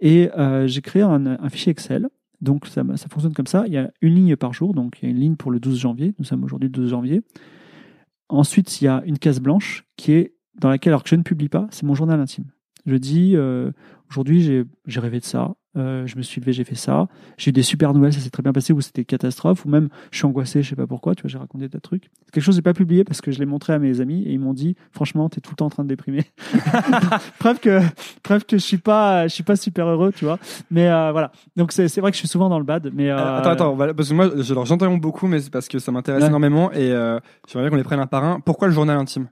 Et euh, j'ai créé un, fichier Excel. Donc, ça, ça fonctionne comme ça. Il y a une ligne par jour. Donc, il y a une ligne pour le 12 janvier. Nous sommes aujourd'hui le 12 janvier. Ensuite, il y a une case blanche qui est dans laquelle, alors que je ne publie pas, c'est mon journal intime. Je dis, euh, aujourd'hui, j'ai rêvé de ça, euh, je me suis levé, j'ai fait ça, j'ai eu des super nouvelles, ça s'est très bien passé, ou c'était catastrophe, ou même je suis angoissé, je sais pas pourquoi, tu vois, j'ai raconté des trucs. Quelque chose j'ai pas publié parce que je l'ai montré à mes amis et ils m'ont dit, franchement, t'es tout le temps en train de déprimer. preuve que, preuve que je suis pas, je suis pas super heureux, tu vois. Mais euh, voilà. Donc c'est vrai que je suis souvent dans le bad, mais euh, attends, attends, parce que moi, je- alors, j'interromps beaucoup, mais c'est parce que ça m'intéresse Ouais. énormément et j'aimerais bien qu'on les prenne un par un. Pourquoi le journal intime?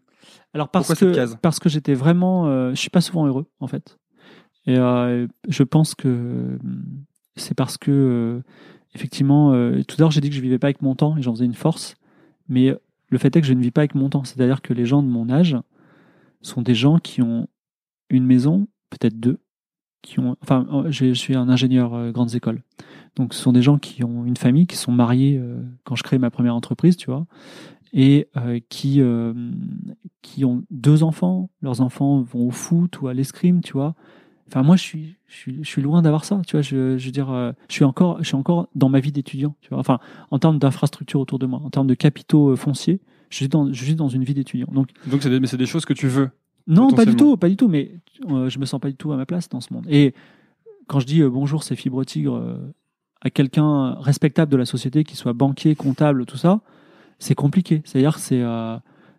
Alors parce Pourquoi que parce que j'étais vraiment, euh, je suis pas souvent heureux en fait. Et euh, je pense que euh, c'est parce que euh, effectivement, tout à l'heure j'ai dit que je vivais pas avec mon temps et j'en faisais une force, mais le fait est que je ne vis pas avec mon temps. C'est-à-dire que les gens de mon âge sont des gens qui ont une maison, peut-être deux, qui ont, enfin, je suis un ingénieur euh, grandes écoles, donc ce sont des gens qui ont une famille, qui sont mariés quand je crée ma première entreprise, tu vois, et qui qui ont deux enfants, leurs enfants vont au foot ou à l'escrime, tu vois. Enfin, moi, je suis, je suis, je suis loin d'avoir ça, tu vois. Je, je veux dire, euh, je suis encore, je suis encore dans ma vie d'étudiant, tu vois. Enfin, en termes d'infrastructure autour de moi, en termes de capitaux euh, fonciers, je suis dans, je suis dans une vie d'étudiant. Donc, Donc, c'est des, mais c'est des choses que tu veux. non, pas du tout, pas du tout. Mais euh, je me sens pas du tout à ma place dans ce monde. Et quand je dis euh, bonjour, c'est Fibre Tigre euh, à quelqu'un respectable de la société, qui soit banquier, comptable, tout ça, c'est compliqué. C'est-à-dire c'est euh,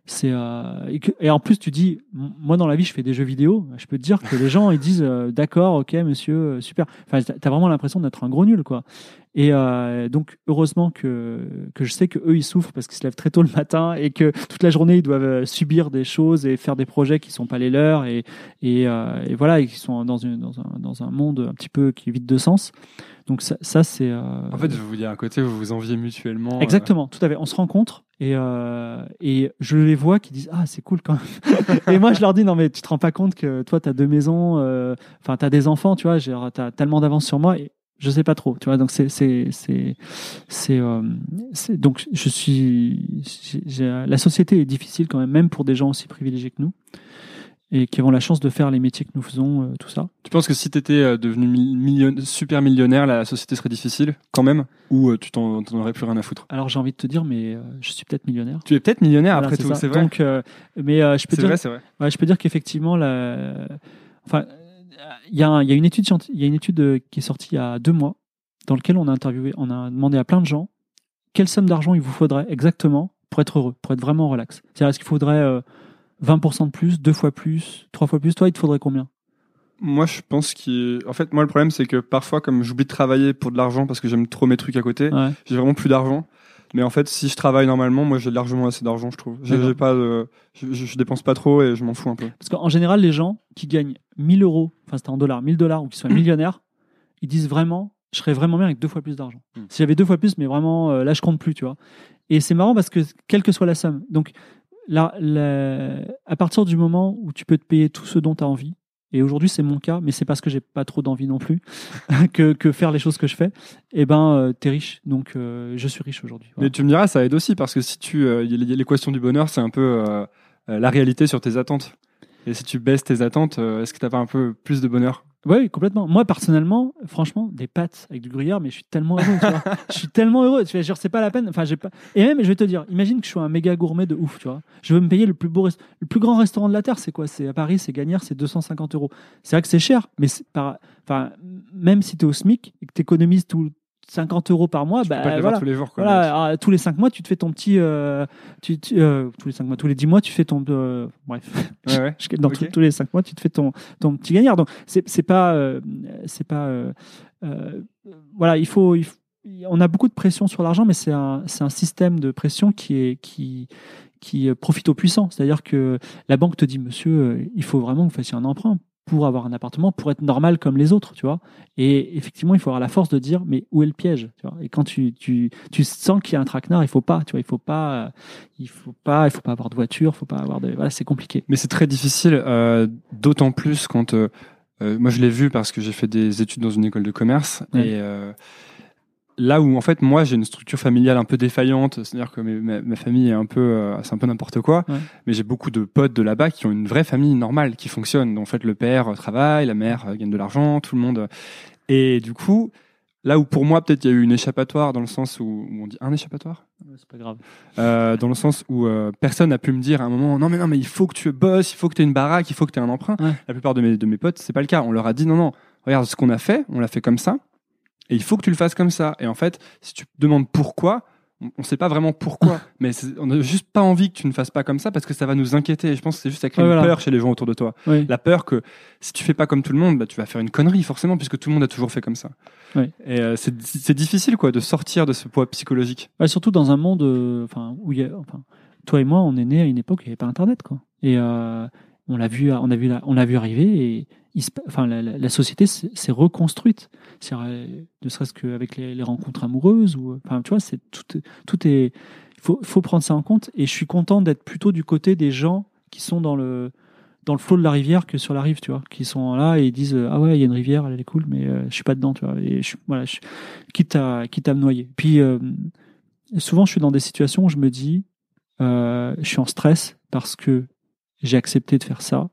c'est euh, et, en plus tu dis moi dans la vie je fais des jeux vidéo. Je peux te dire que les gens ils disent euh, d'accord ok monsieur euh, super. Enfin t'as vraiment l'impression d'être un gros nul quoi et euh, donc heureusement que que je sais que eux ils souffrent parce qu'ils se lèvent très tôt le matin et que toute la journée ils doivent euh, subir des choses et faire des projets qui sont pas les leurs et et, euh, et voilà et qui sont dans une dans un dans un monde un petit peu qui est vide de sens donc ça, ça c'est euh, En fait, je vous dire à côté, vous vous enviez mutuellement. euh, Exactement, tout à fait. On se rencontre et, euh, et je les vois qui disent Ah, c'est cool quand même. et moi, je leur dis Non, mais tu te rends pas compte que toi, tu as deux maisons, euh, enfin, tu as des enfants, tu vois, tu as tellement d'avance sur moi. Et je sais pas trop, tu vois. Donc, c'est. c'est, c'est, c'est, euh, donc, je suis. la société est difficile quand même, même pour des gens aussi privilégiés que nous et qui ont la chance de faire les métiers que nous faisons, euh, tout ça. Tu penses que si tu étais devenu mi- million- super millionnaire, la société serait difficile quand même Ou euh, tu t'en aurais plus rien à foutre? Alors, j'ai envie de te dire, mais euh, je suis peut-être millionnaire. Tu es peut-être millionnaire Voilà, après tout, c'est vrai. Donc, euh, mais euh, je peux C'est dire, vrai, c'est vrai. Ouais, je peux dire qu'effectivement, la... enfin, il y, a y une étude, scienti- il y a une étude euh, qui est sortie il y a deux mois, dans laquelle on a interviewé, on a demandé à plein de gens quelle somme d'argent il vous faudrait exactement pour être heureux, pour être vraiment relax. C'est-à-dire, est-ce qu'il faudrait euh, 20% de plus, deux fois plus, trois fois plus? Toi, il te faudrait combien? Moi, je pense qu'il. En fait, moi, le problème, c'est que parfois, comme j'oublie de travailler pour de l'argent parce que j'aime trop mes trucs à côté, Ouais. j'ai vraiment plus d'argent. Mais en fait, si je travaille normalement, moi, j'ai largement assez d'argent, je trouve. J'ai pas je, dépense pas trop et je m'en fous un peu. Parce qu'en général, les gens qui gagnent 1000 euros, enfin c'était en dollars, 1000 dollars ou qui sont millionnaires, ils disent vraiment, je serais vraiment bien avec deux fois plus d'argent. Mm. Si j'avais deux fois plus, mais vraiment, euh, là je compte plus, tu vois. Et c'est marrant parce que quelle que soit la somme, donc là, la- à partir du moment où tu peux te payer tout ce dont tu as envie, et aujourd'hui c'est mon cas, mais c'est parce que j'ai pas trop d'envie non plus que, faire les choses que je fais, et ben euh, t'es riche, donc euh, je suis riche aujourd'hui. Mais tu me diras, ça aide aussi parce que si tu. euh, L'équation du bonheur, c'est un peu la réalité sur tes attentes. Et si tu baisses tes attentes, est-ce que t'as pas un peu plus de bonheur? Oui, complètement. Moi, personnellement, franchement, des pâtes avec du gruyère, mais je suis tellement heureux. tu vois. Je suis tellement heureux. Tu vois, genre, c'est pas la peine. Enfin, j'ai pas. Et même, je vais te dire, imagine que je suis un méga gourmet de ouf, tu vois. Je veux me payer le plus beau, rest- le plus grand restaurant de la terre. C'est quoi? C'est à Paris, c'est Gagnère, c'est 250 euros. C'est vrai que c'est cher, mais par... enfin, même si tu es au SMIC et que tu économises tout 50 euros par mois, Tu bah peux pas te voilà. voir tous les jours. Quoi, Voilà, alors, tous les 5 mois, tu te fais ton petit. euh, tu, tu- euh, tous les 5 mois, tous les 10 mois, tu fais ton. euh, bref. Ouais, ouais. Dans Ok. tous- les 5 mois, tu te fais ton, ton petit gagnard. Donc, c'est pas. euh, c'est pas euh, euh, voilà, il faut, il faut- On a beaucoup de pression sur l'argent, mais c'est un, un système de pression qui, est, qui, qui euh, profite aux puissants. C'est-à-dire que la banque te dit, monsieur, euh, il faut vraiment que vous fassiez un emprunt pour avoir un appartement, pour être normal comme les autres, tu vois. Et effectivement, il faut avoir la force de dire, mais où est le piège tu vois Et quand tu, tu, tu sens qu'il y a un traquenard, il faut pas, tu vois, il faut pas, euh, il faut pas, il faut pas avoir de voiture, il faut pas avoir de, voilà, c'est compliqué. Mais c'est très difficile, euh, d'autant plus quand. euh, euh, moi, je l'ai vu parce que j'ai fait des études dans une école de commerce. Ouais. Et là où, en fait, moi, j'ai une structure familiale un peu défaillante, c'est-à-dire que ma, ma famille est un peu. euh, c'est un peu n'importe quoi. Ouais. Mais j'ai beaucoup de potes de là-bas qui ont une vraie famille normale, qui fonctionne. Donc, en fait, le père euh, travaille, la mère euh, gagne de l'argent, tout le monde. Et du coup. Là où pour moi peut-être il y a eu une échappatoire dans le sens où, où on dit un échappatoire? C'est pas grave. euh, dans le sens où euh, personne n'a pu me dire à un moment non mais non mais il faut que tu bosses, il faut que tu aies une baraque, il faut que tu aies un emprunt. Ouais. La plupart de mes, de mes potes, c'est pas le cas. On leur a dit non non, regarde ce qu'on a fait, on l'a fait comme ça et il faut que tu le fasses comme ça. Et en fait, si tu te demandes pourquoi, on, on sait pas vraiment pourquoi, mais c'est- on n'a juste pas envie que tu ne fasses pas comme ça parce que ça va nous inquiéter. Et je pense que c'est juste ça crée Ouais, une voilà. peur chez les gens autour de toi. Oui. La peur que si tu fais pas comme tout le monde, bah, tu vas faire une connerie forcément puisque tout le monde a toujours fait comme ça. Et euh, c'est difficile quoi de sortir de ce poids psychologique. Ouais, surtout dans un monde, euh, où il y a, enfin, toi et moi, on est nés à une époque où il n'y avait pas Internet, quoi. Et euh, on l'a vu, on a vu, on l'a vu arriver et enfin, la, société s'est reconstruite. Ne serait-ce qu'avec les, les rencontres amoureuses ou, tu vois, c'est tout, tout est, faut, prendre ça en compte. Et je suis content d'être plutôt du côté des gens qui sont dans le dans le flot de la rivière que sur la rive, tu vois, qui sont là et disent ah ouais il y a une rivière, elle est cool, mais euh, je suis pas dedans, tu vois, et voilà, quitte à quitte à me noyer. Puis euh, souvent je suis dans des situations où je me dis euh, je suis en stress parce que j'ai accepté de faire ça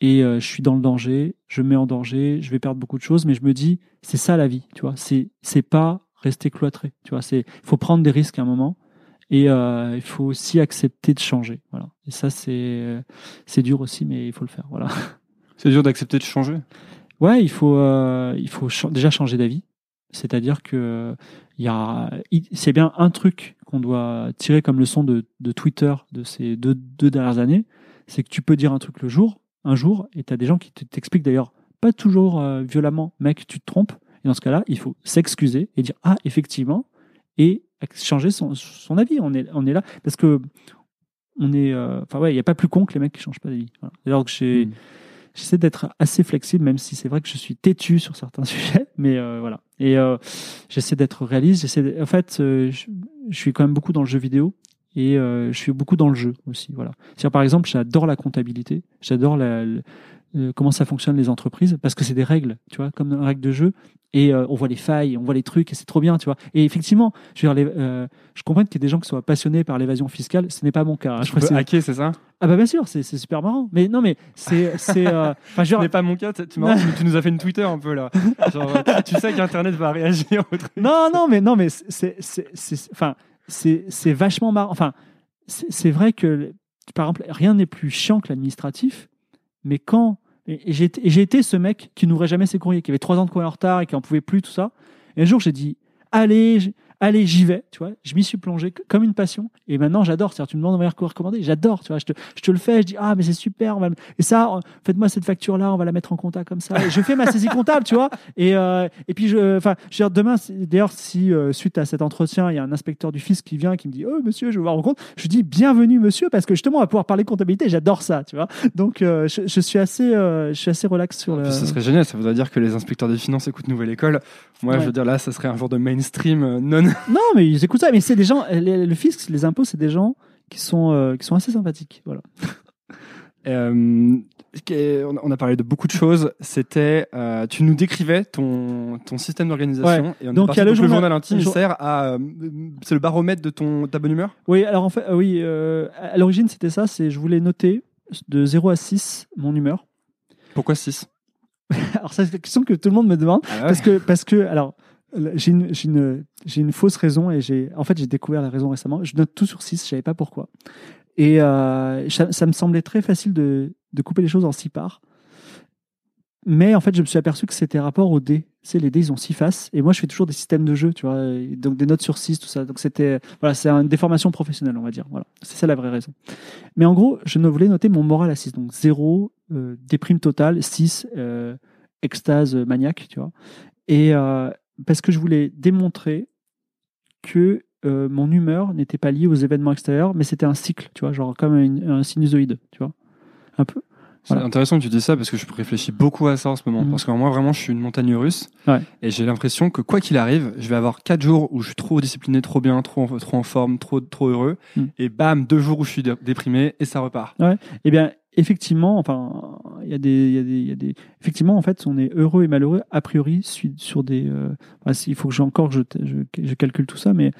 et euh, je suis dans le danger, je me mets en danger, je vais perdre beaucoup de choses, mais je me dis c'est ça la vie, tu vois, c'est c'est pas rester cloîtré, tu vois, c'est il faut prendre des risques à un moment et euh, il faut aussi accepter de changer, voilà. Et ça c'est euh, c'est dur aussi, mais il faut le faire, voilà. C'est dur d'accepter de changer? Ouais, il faut, euh, il faut déjà changer d'avis. C'est-à-dire que il y a, c'est bien un truc qu'on doit tirer comme leçon de, de Twitter de ces deux, deux dernières années, c'est que tu peux dire un truc le jour, un jour, et tu as des gens qui te- t'expliquent d'ailleurs pas toujours euh, violemment, mec, tu te trompes. Et dans ce cas-là, il faut s'excuser et dire ah effectivement et changer son, son avis. On est, on est là parce que on est, euh, enfin ouais, il y a pas plus con que les mecs qui changent pas d'avis. Voilà. Alors que j'ai Mm. J'essaie d'être assez flexible, même si c'est vrai que je suis têtu sur certains sujets, mais euh, voilà. Et euh, j'essaie d'être réaliste. J'essaie, de- en fait, euh, je, je suis quand même beaucoup dans le jeu vidéo et euh, je suis beaucoup dans le jeu aussi. Voilà. Par exemple, j'adore la comptabilité, j'adore la, euh, comment ça fonctionne les entreprises parce que c'est des règles, tu vois, comme une règle de jeu. Et euh, on voit les failles, on voit les trucs, et c'est trop bien, tu vois. Et effectivement, je veux dire, les, euh, je comprends qu'il y ait des gens qui soient passionnés par l'évasion fiscale. Ce n'est pas mon cas. hein. Je Tu peux précise. hacker, c'est ça? Ah bah bien sûr, c'est super marrant. Mais non, mais c'est, c'est, enfin, je Ce n'est pas mon cas, tu, tu marrant, tu nous as fait une Twitter un peu là. Genre, tu sais qu'Internet va réagir au truc. non, non, mais non, mais c'est- enfin, c'est, vachement marrant. Enfin, c'est vrai que, par exemple, rien n'est plus chiant que l'administratif, mais quand et j'ai été, ce mec qui n'ouvrait jamais ses courriers, qui avait trois ans de courrier en retard et qui en pouvait plus, tout ça. Et un jour, j'ai dit, allez, allez, j'y vais, tu vois. Je m'y suis plongé comme une passion. Et maintenant, j'adore. C'est-à-dire, tu me demandes un courrier recommandé, j'adore, tu vois. Je te, je te le fais, je dis, ah, mais c'est super. on va le- Et ça, euh, faites-moi cette facture-là, on va la mettre en compta comme ça. Et je fais ma saisie comptable, tu vois. Et, euh, et puis, je, enfin, je veux dire, demain, d'ailleurs, si euh, suite à cet entretien, il y a un inspecteur du fisc qui vient, qui me dit, oh, monsieur, je veux voir en compte, je dis, bienvenue, monsieur, parce que justement, on va pouvoir parler comptabilité. J'adore ça, tu vois. Donc, euh, je, je suis assez, euh, je suis assez relax sur le. Puis ce serait génial, ça voudrait dire que les inspecteurs des finances écoutent Nouvelle École. Moi, Ouais. je veux dire, là, ça serait un genre de mainstream euh, non. Non, mais ils écoutent ça. Mais c'est des gens, les- le fisc, les impôts, c'est des gens qui sont, euh, qui sont assez sympathiques. Voilà. Euh, on a- on a parlé de beaucoup de choses. C'était, euh, tu nous décrivais ton, ton système d'organisation. Et on est Donc, parti, il y a le journal- journal intime, le il jour- sert à, euh, c'est le baromètre de ton, ta bonne humeur? Oui, alors en fait, euh, oui, euh, à l'origine, c'était ça. C'est, je voulais noter de 0 à 6 mon humeur. Pourquoi 6 Alors, c'est la question que tout le monde me demande. Ah Parce que, parce que, alors, j'ai une, une, une fausse raison et j'ai, en fait, j'ai découvert la raison récemment. Je note tout sur 6, je savais pas pourquoi. Et euh, ça, me semblait très facile de, de couper les choses en 6 parts. Mais en fait, je me suis aperçu que c'était rapport aux dés. Tu sais, les dés, ils ont 6 faces. Et moi, je fais toujours des systèmes de jeu, tu vois. Donc, des notes sur 6, tout ça. Donc, c'était, voilà, c'est une déformation professionnelle, on va dire. Voilà. C'est ça la vraie raison. Mais en gros, je voulais noter mon moral à 6. Donc, 0, euh, déprime totale, 6, euh, extase maniaque, tu vois. Et parce que je voulais démontrer que euh, mon humeur n'était pas liée aux événements extérieurs, mais c'était un cycle, tu vois, genre comme une- un sinusoïde, tu vois. Un peu. C'est intéressant que tu dis ça parce que je réfléchis beaucoup à ça en ce moment. Mhm. Parce que moi, vraiment, je suis une montagne russe. Ouais. Et j'ai l'impression que quoi qu'il arrive, je vais avoir quatre jours où je suis trop discipliné, trop bien, trop, en- trop en forme, trop, trop heureux. Mhm. Et bam, deux jours où je suis dé- déprimé et ça repart. Eh bien, effectivement, enfin, il y, a des, y, a des, y a des. Effectivement, en fait, on est heureux et malheureux a priori su- sur des. euh, il faut que j'ai encore je, je, je calcule tout ça, mais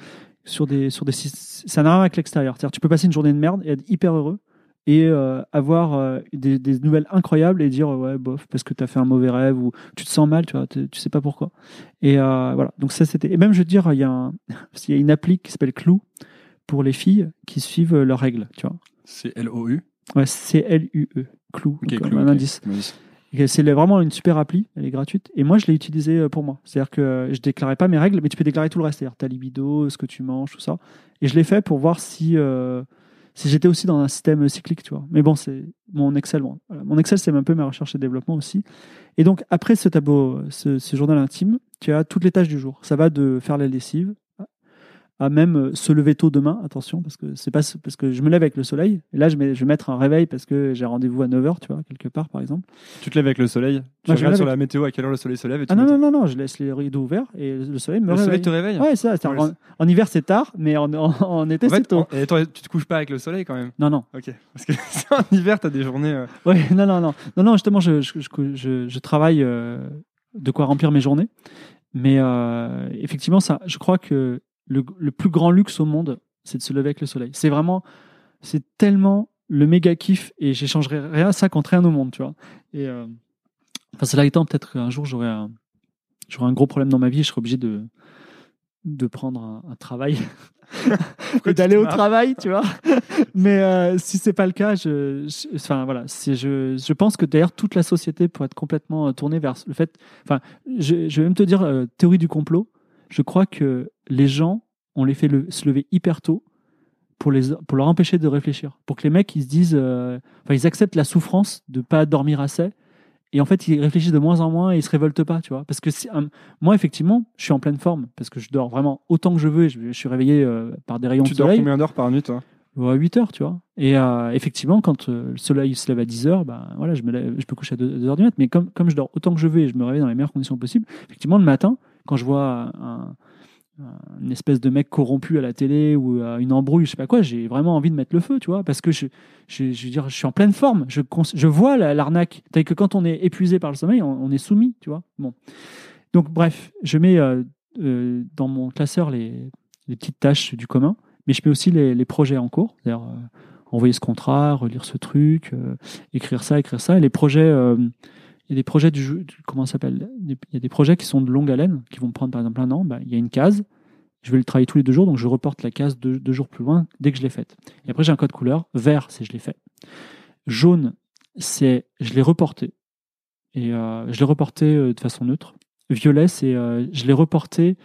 sur des, sur des. Ça n'a rien avec l'extérieur. C'est-à-dire, tu peux passer une journée de merde et être hyper heureux et euh, avoir euh, des, des nouvelles incroyables et dire ouais bof parce que tu as fait un mauvais rêve ou tu te sens mal, tu vois, tu sais pas pourquoi. Et euh, voilà. Donc ça c'était. Et même je veux dire, il y a un, il y a une appli qui s'appelle Clou pour les filles qui suivent leurs règles, tu vois. C'est L-O-U. Ouais, C-L-U-E. Clou, un indice. C'est vraiment une super appli, elle est gratuite. Et moi, je l'ai utilisée euh, pour moi. C'est-à-dire que euh, je déclarais pas mes règles, mais tu peux déclarer tout le reste. C'est-à-dire ta libido, ce que tu manges, tout ça. Et je l'ai fait pour voir si, euh, si j'étais aussi dans un système cyclique, tu vois. Mais bon, c'est mon Excel. Bon, voilà. Mon Excel, c'est un peu ma recherche et développement aussi. Et donc, après ce tableau, ce, ce journal intime, tu as toutes les tâches du jour. Ça va de faire la lessive à même euh, se lever tôt demain, attention, parce que c'est pas ce- parce que je me lève avec le soleil. Et là, je, mets- je vais mettre un réveil parce que j'ai rendez-vous à 9h, tu vois, quelque part, par exemple. Tu te lèves avec le soleil? Tu Moi, je me regardes lève sur avec- la météo à quelle heure le soleil se lève et tu Ah non, mets- non, non, non, je laisse les rideaux ouverts et le soleil me Le réveille. soleil te réveille? Ouais, ça, c'est- Ouais, en, en hiver c'est tard, mais en, en, en été En c'est tôt. en- et toi, tu te couches pas avec le soleil quand même? Non, non. Ok. Parce que en hiver, t'as des journées. euh, Ouais, non, non, non. Non, non, justement, je, je, je, je- je travaille euh, de quoi remplir mes journées. Mais euh, effectivement, ça, je crois que le, le plus grand luxe au monde, c'est de se lever avec le soleil. C'est vraiment, c'est tellement le méga kiff et j'échangerai rien à ça contre rien au monde, tu vois. Et euh, enfin, cela étant, peut-être qu'un jour j'aurai un, j'aurai un gros problème dans ma vie et je serai obligé de, de prendre un, un travail et d'aller au travail, tu vois. Mais euh, si c'est pas le cas, je, je- enfin voilà, je, je pense que d'ailleurs toute la société pourrait être complètement euh, tournée vers le fait. Enfin, je, je vais même te dire euh, théorie du complot. Je crois que les gens, on les fait le- se lever hyper tôt pour les pour leur empêcher de réfléchir, pour que les mecs ils se disent, euh, enfin ils acceptent la souffrance de pas dormir assez. Et en fait, ils réfléchissent de moins en moins et ils se révoltent pas, tu vois. Parce que si- euh, moi, effectivement, je suis en pleine forme parce que je dors vraiment autant que je veux et je, je suis réveillé euh, par des rayons Tu de dors soleil. combien d'heures par nuit, toi? À 8 heures, tu vois. Et euh, effectivement, quand euh, le soleil se lève à 10 heures, ben, voilà, je, me lève- je peux coucher à 2, heures du mat. Mais comme, comme je dors autant que je veux et je me réveille dans les meilleures conditions possibles, effectivement, le matin, quand je vois un, un- une espèce de mec corrompu à la télé ou à une embrouille, je sais pas quoi, j'ai vraiment envie de mettre le feu, tu vois, parce que je, je, je veux dire, je suis en pleine forme. Je, je vois la- l'arnaque. T'as que quand on est épuisé par le sommeil, on, est soumis, tu vois. Bon. Donc, bref, je mets euh, euh, dans mon classeur les, les petites tâches du commun mais je mets aussi les, les projets en cours, c'est-à-dire euh, envoyer ce contrat, relire ce truc, euh, écrire ça, écrire ça. Et les projets, des projets du, comment s'appelle Il y a des projets qui sont de longue haleine, qui vont prendre par exemple un an. Bah, il y a une case, je vais le travailler tous les deux jours, donc je reporte la case deux, deux jours plus loin dès que je l'ai faite. Et après j'ai un code couleur, vert c'est je l'ai fait, jaune c'est je l'ai reporté et euh, je l'ai reporté euh, de façon neutre. Violet c'est euh, je l'ai reporté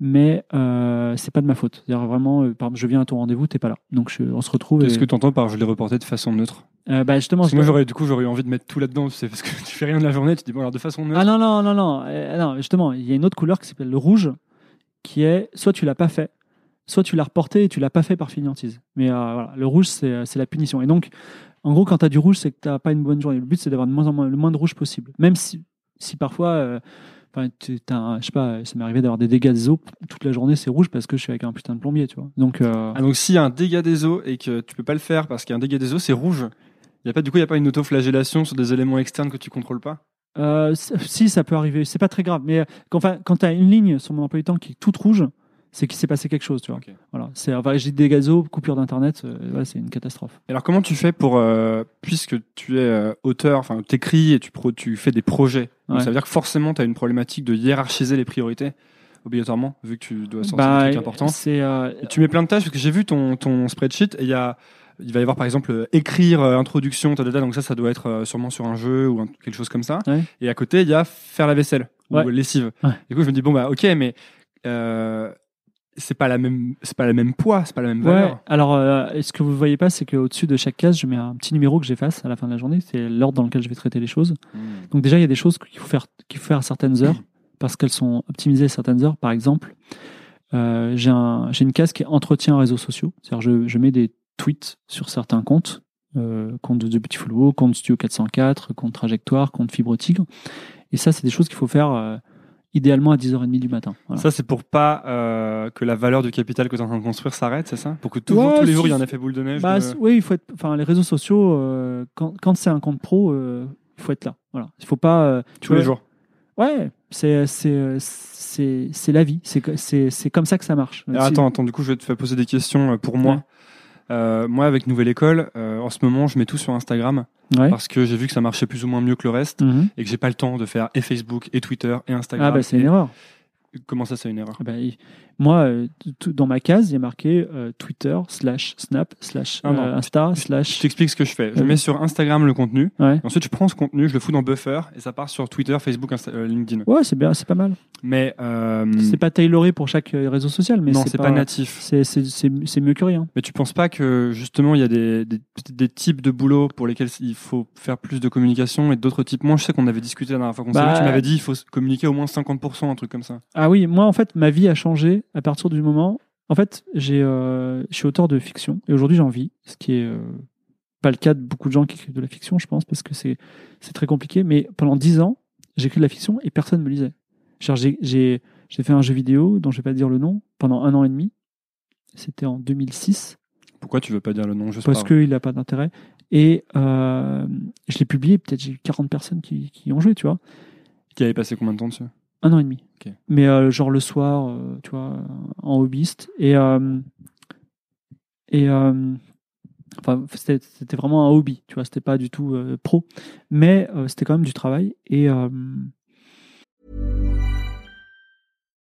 mais euh, c'est pas de ma faute. C'est-à-dire vraiment, euh, par exemple, je viens à ton rendez-vous, t'es pas là. Donc je- on se retrouve. Qu'est-ce et- que tu entends par je l'ai reporté de façon neutre? Euh, bah, justement, Parce que moi, j'aurais, du coup, j'aurais eu envie de mettre tout là-dedans, tu sais, parce que tu fais rien de la journée, tu te dis, bon, alors de façon neutre. Ah non, non, non, non. Euh, non, justement, il y a une autre couleur qui s'appelle le rouge, qui est soit tu l'as pas fait, soit tu l'as reporté et tu l'as pas fait par fainéantise. Mais voilà, le rouge, c'est c'est la punition. Et donc, en gros, quand tu as du rouge, c'est que tu n'as pas une bonne journée. Le but, c'est d'avoir de moins en moins, le moins de rouge possible. Même si, si parfois, enfin, un- je sais pas, ça m'est arrivé d'avoir des dégâts des eaux toute la journée, c'est rouge parce que je suis avec un putain de plombier, tu vois. Donc, euh, Ah, donc s'il y a un dégât des eaux et que tu peux pas le faire parce qu'il y a un dégât des eaux, c'est rouge. Y a pas, du coup, il n'y a pas une autoflagellation sur des éléments externes que tu contrôles pas? Euh, si, ça peut arriver. C'est pas très grave. Mais euh, quand, enfin, quand tu as une ligne sur mon emploi du temps qui est toute rouge, c'est qu'il s'est passé quelque chose, tu vois. Voilà, c'est j'ai des gazos, coupure d'internet, euh, voilà, c'est une catastrophe. Et alors comment tu fais pour, euh, puisque tu es euh, auteur, enfin t'écris et tu, pro- tu fais des projets, donc Ouais. ça veut dire que forcément tu as une problématique de hiérarchiser les priorités, obligatoirement, vu que tu dois sortir Bah, c'est euh, Et tu mets plein de tâches, parce que j'ai vu ton, ton spreadsheet, et il y a... Il va y avoir par exemple euh, écrire, euh, introduction, ta, ta, ta, donc ça, ça doit être euh, sûrement sur un jeu ou un- quelque chose comme ça. Ouais. Et à côté, il y a faire la vaisselle ou lessive. Ouais. Du coup, je me dis bon bah ok, mais euh, c'est pas la même, c'est pas la même poids, c'est pas la même Ouais, valeur. alors euh, ce que vous voyez pas, c'est qu'au-dessus de chaque case, je mets un petit numéro que j'efface à la fin de la journée. C'est l'ordre dans lequel je vais traiter les choses. Donc déjà, il y a des choses qu'il faut faire, qu'il faut faire à certaines heures parce qu'elles sont optimisées à certaines heures. Par exemple, euh, j'ai un, j'ai une case qui est entretien réseaux sociaux. C'est-à-dire, je, je mets des tweets sur certains comptes, euh, compte de Petit Follow, compte Studio 404, compte Trajectoire, compte Fibre Tigre. Et ça, c'est des choses qu'il faut faire euh, idéalement à 10h30 du matin. Voilà. Ça, c'est pour pas euh, que la valeur du capital que tu es en train de construire s'arrête, c'est ça? Pour que toujours, Ouais, tous les jours, il y en ait fait boule de neige Bah, de- oui, il faut être. Enfin, les réseaux sociaux, euh, quand, quand c'est un compte pro, euh, il faut être là. Voilà. Il faut pas. tous les jours. Ouais, c'est c'est c'est c'est la vie. C'est que- c'est c'est comme ça que ça marche. C'est- attends, attends, du coup, je vais te faire poser des questions pour moi. Ouais. Euh, moi, avec Nouvelle École, euh, en ce moment, je mets tout sur Instagram Ouais. parce que j'ai vu que ça marchait plus ou moins mieux que le reste Mhm. et que j'ai pas le temps de faire et Facebook et Twitter et Instagram. Ah bah c'est Et- une erreur. Comment ça, c'est une erreur? Ah bah, moi, euh, dans ma case, il y a marqué euh, Twitter slash Snap slash Ah euh, Insta Je slash. t'explique ce que je fais. Je mets sur Instagram le contenu. Ouais. Ensuite, je prends ce contenu, je le fous dans Buffer et ça part sur Twitter, Facebook, Insta- euh, LinkedIn. Ouais, c'est bien, c'est pas mal. Mais C'est pas tailoré pour chaque réseau social, mais c'est pas, natif. C'est mieux que rien. Mais tu penses pas que justement il y a des, des, des types de boulot pour lesquels il faut faire plus de communication et d'autres types moins? Je sais qu'on avait discuté la dernière fois qu'on s'est Bah, vu, tu m'avais dit il faut communiquer au moins 50%, un truc comme ça. Ah oui, moi en fait, ma vie a changé à partir du moment. En fait, j'ai, euh, je suis auteur de fiction et aujourd'hui j'en vis, ce qui est euh, pas le cas de beaucoup de gens qui écrivent de la fiction, je pense, parce que c'est c'est très compliqué. Mais pendant dix ans, j'ai écrit de la fiction et personne ne me lisait. Genre, J'ai j'ai j'ai fait un jeu vidéo dont je vais pas dire le nom pendant un an et demi. C'était en 2006 Pourquoi tu veux pas dire le nom? Parce par- qu'il n'a pas d'intérêt. Et euh, je l'ai publié, peut-être j'ai eu 40 personnes qui, qui ont joué, tu vois. Qui avait passé combien de temps dessus? Un an et demi. Mais euh, genre le soir, euh, tu vois, en hobbyiste. Et, euh, et enfin, c'était vraiment un hobby, tu vois, c'était pas du tout pro. Mais c'était quand même du travail. Et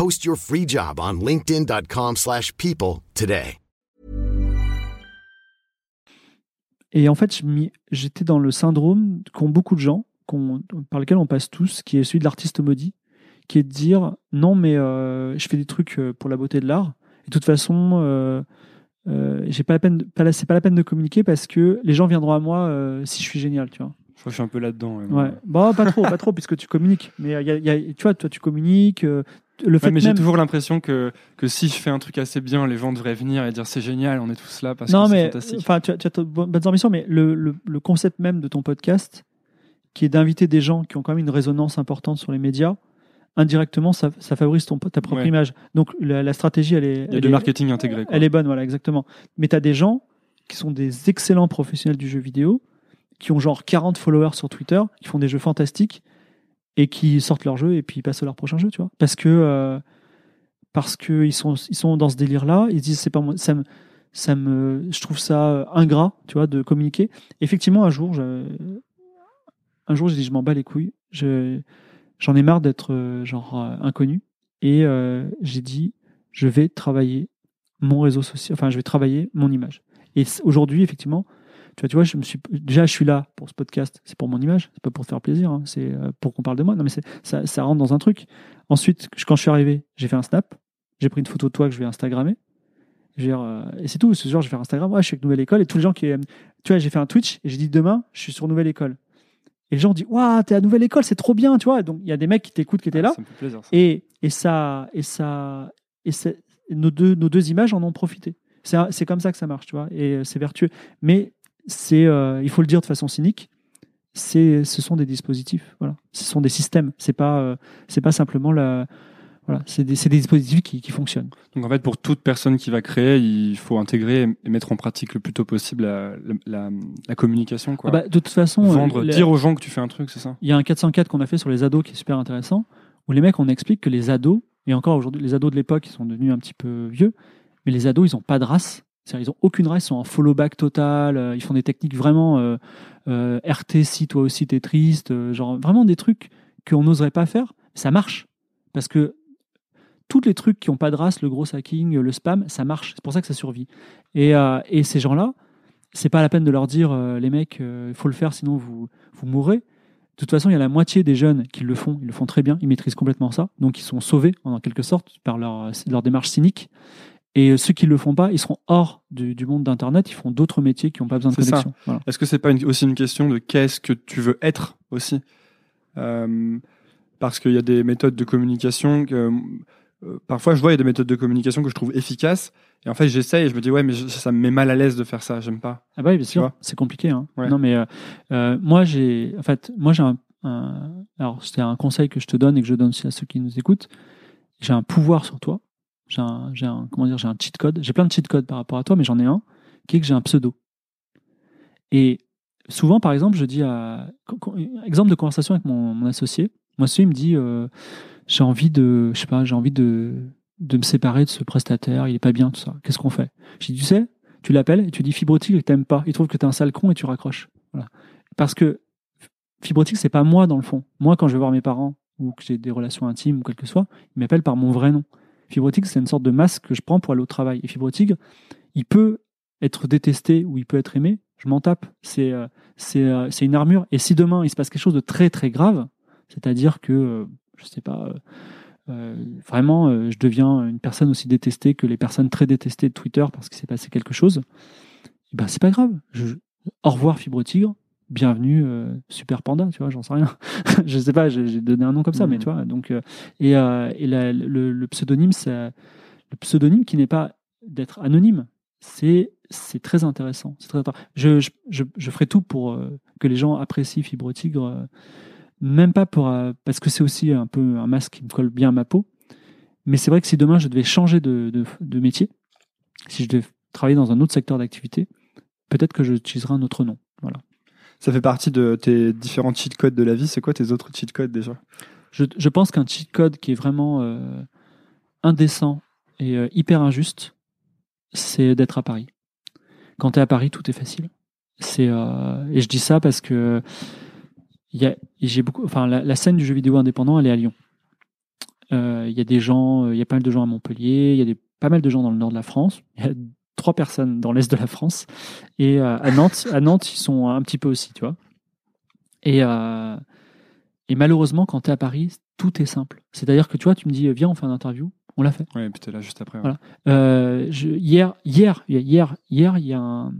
Post your free job on linkedin.com/people slash people today. Et en fait, j'étais dans le syndrome qu'ont beaucoup de gens, par lequel on passe tous, qui est celui de l'artiste maudit, qui est de dire non, mais euh, je fais des trucs euh, pour la beauté de l'art. Et de toute façon, euh, euh, j'ai pas la peine, de- pas la- c'est pas la peine de communiquer parce que les gens viendront à moi euh, si je suis génial, tu vois. Je crois que je suis un peu là-dedans. ouais. Ouais. Bon, pas trop, pas trop, puisque tu communiques. Mais il y a- il y a- tu vois, toi, tu communiques. Le fait Ouais, mais j'ai même- toujours l'impression que, que si je fais un truc assez bien, les gens devraient venir et dire c'est génial, on est tous là parce non, que c'est mais fantastique. enfin, tu as, tu as bonnes ambitions, mais le, le, le concept même de ton podcast, qui est d'inviter des gens qui ont quand même une résonance importante sur les médias, indirectement, ça, ça favorise ton, ta propre Ouais. image. Donc la, la stratégie, elle est, Il y a elle du est- marketing intégré. quoi. elle est bonne, voilà, exactement. Mais tu as des gens qui sont des excellents professionnels du jeu vidéo, qui ont genre 40 followers sur Twitter, qui font des jeux fantastiques et qui sortent leur jeu et puis passent à leur prochain jeu, tu vois. Parce que euh, parce que ils sont ils sont dans ce délire là, ils disent c'est pas moi, ça me ça me je trouve ça ingrat, tu vois, de communiquer. Effectivement, un jour, je, un jour, j'ai dit je m'en bats les couilles, je j'en ai marre d'être euh, genre euh, inconnu et euh, j'ai dit je vais travailler mon réseau social, enfin je vais travailler mon image. Et aujourd'hui, effectivement, tu vois, tu vois, je me suis déjà je suis là pour ce podcast, c'est pour mon image, c'est pas pour te faire plaisir, hein, c'est euh, pour qu'on parle de moi. Non mais ça, ça rentre dans un truc. Ensuite, quand je suis arrivé, j'ai fait un snap, j'ai pris une photo de toi que je vais instagrammer. Dire, euh, et c'est tout. Ce soir, je vais faire Instagram. Ouais, je suis avec Nouvelle École et tous les gens qui, euh, tu vois, j'ai fait un Twitch et j'ai dit demain, je suis sur Nouvelle École. Et les gens disent, waouh, t'es à Nouvelle École, c'est trop bien, tu vois. Donc il y a des mecs qui t'écoutent, qui étaient là. Ça me fait plaisir. ça. Et, et ça, et ça, et nos deux, nos deux images en ont profité. C'est comme ça que ça marche, tu vois, et euh, c'est vertueux. Mais c'est, euh, il faut le dire de façon cynique, c'est, ce sont des dispositifs, voilà. Ce sont des systèmes. C'est pas, euh, c'est pas simplement la, voilà, c'est des, c'est des dispositifs qui, qui fonctionnent. Donc en fait, pour toute personne qui va créer, il faut intégrer et mettre en pratique le plus tôt possible la, la, la- la communication. Quoi. Ah bah, de toute façon, euh, Vendre, dire aux gens que tu fais un truc, c'est ça? Il y a un 404 qu'on a fait sur les ados qui est super intéressant, où les mecs, on explique que les ados, et encore aujourd'hui, les ados de l'époque, ils sont devenus un petit peu vieux, mais les ados, ils n'ont pas de race. Ils n'ont aucune race, ils sont en follow back total, euh, ils font des techniques vraiment euh, euh, RT, si toi aussi t'es triste, genre vraiment des trucs qu'on n'oserait pas faire. Ça marche. Parce que tous les trucs qui n'ont pas de race, le gros hacking, le spam, ça marche. C'est pour ça que ça survit. Et, ces gens-là, c'est pas la peine de leur dire, les mecs, il faut le faire, sinon vous, vous mourrez. De toute façon, il y a la moitié des jeunes qui le font, ils le font très bien, ils maîtrisent complètement ça, donc ils sont sauvés en quelque sorte par leur démarche cynique. Et ceux qui ne le font pas, ils seront hors du, du monde d'Internet, ils font d'autres métiers qui n'ont pas besoin de connexion. Voilà. Est-ce que c'est pas une- aussi une question de qu'est-ce que tu veux être aussi? Euh, Parce qu'il y a des méthodes de communication que euh, parfois je vois il y a des méthodes de communication que je trouve efficaces et en fait j'essaye et je me dis ouais mais je- ça me met mal à l'aise de faire ça, j'aime pas. Ah bah oui, bien sûr, c'est compliqué. Hein. Ouais. Non mais euh, euh, moi j'ai, en fait, moi j'ai un, un- alors c'était un conseil que je te donne et que je donne aussi à ceux qui nous écoutent. J'ai un pouvoir sur toi. J'ai un, comment dire, j'ai un cheat code. J'ai plein de cheat codes par rapport à toi, mais j'en ai un qui est que j'ai un pseudo. Et souvent, par exemple, je dis à, exemple de conversation avec mon, mon associé. Mon associé me dit, euh, j'ai envie de, je sais pas, j'ai envie de, de me séparer de ce prestataire. Il est pas bien tout ça. Qu'est-ce qu'on fait? Je dis, tu sais, tu l'appelles et tu dis Fibrotique et t'aimes pas. Il trouve que t'es un sale con et tu raccroches. Parce que Fibrotique, c'est pas moi dans le fond. Moi, quand je vais voir mes parents ou que j'ai des relations intimes ou quel que soit, ils m'appellent par mon vrai nom. Fibrotique, c'est une sorte de masque que je prends pour aller au travail. Et Fibrotique, il peut être détesté ou il peut être aimé. Je m'en tape. C'est euh, euh, c'est une armure. Et si demain il se passe quelque chose de très très grave, c'est-à-dire que euh, je sais pas. euh, vraiment, je deviens une personne aussi détestée que les personnes très détestées de Twitter parce qu'il s'est passé quelque chose. Eh Ben c'est pas grave. Au revoir Fibre Tigre. Bienvenue euh, Super Panda. Tu vois, j'en sais rien. je sais pas. J'ai donné un nom comme ça, mais tu vois. Donc euh, et, euh, et la- le, le pseudonyme, c'est le pseudonyme qui n'est pas d'être anonyme. C'est c'est très intéressant. C'est très intéressant. Je, je, je, je ferai tout pour que les gens apprécient Fibre Tigre. même pas pour parce que c'est aussi un peu un masque qui me colle bien à ma peau. Mais c'est vrai que si demain je devais changer de, de, de métier, si je devais travailler dans un autre secteur d'activité, peut-être que j'utiliserai un autre nom. Voilà. Ça fait partie de tes différents cheat codes de la vie. C'est quoi tes autres cheat codes déjà? Je, je pense qu'un cheat code qui est vraiment euh, indécent et euh, hyper injuste, c'est d'être à Paris. Quand tu es à Paris, tout est facile. C'est euh, et je dis ça parce que y a j'ai beaucoup enfin la, scène du jeu vidéo indépendant elle est à Lyon. Euh, Il y a des gens, euh, il y a pas mal de gens à Montpellier, il y a des, pas mal de gens dans le nord de la France. Trois personnes dans l'est de la France et euh, à Nantes, à Nantes ils sont un petit peu aussi, tu vois. Et euh, et malheureusement, quand tu es à Paris, tout est simple. C'est-à-dire que tu vois, tu me dis, viens, on fait une interview, on l'a fait. Ouais, et puis t'es là juste après. ouais. Voilà. Euh, je- hier, hier, hier, hier, il y a un,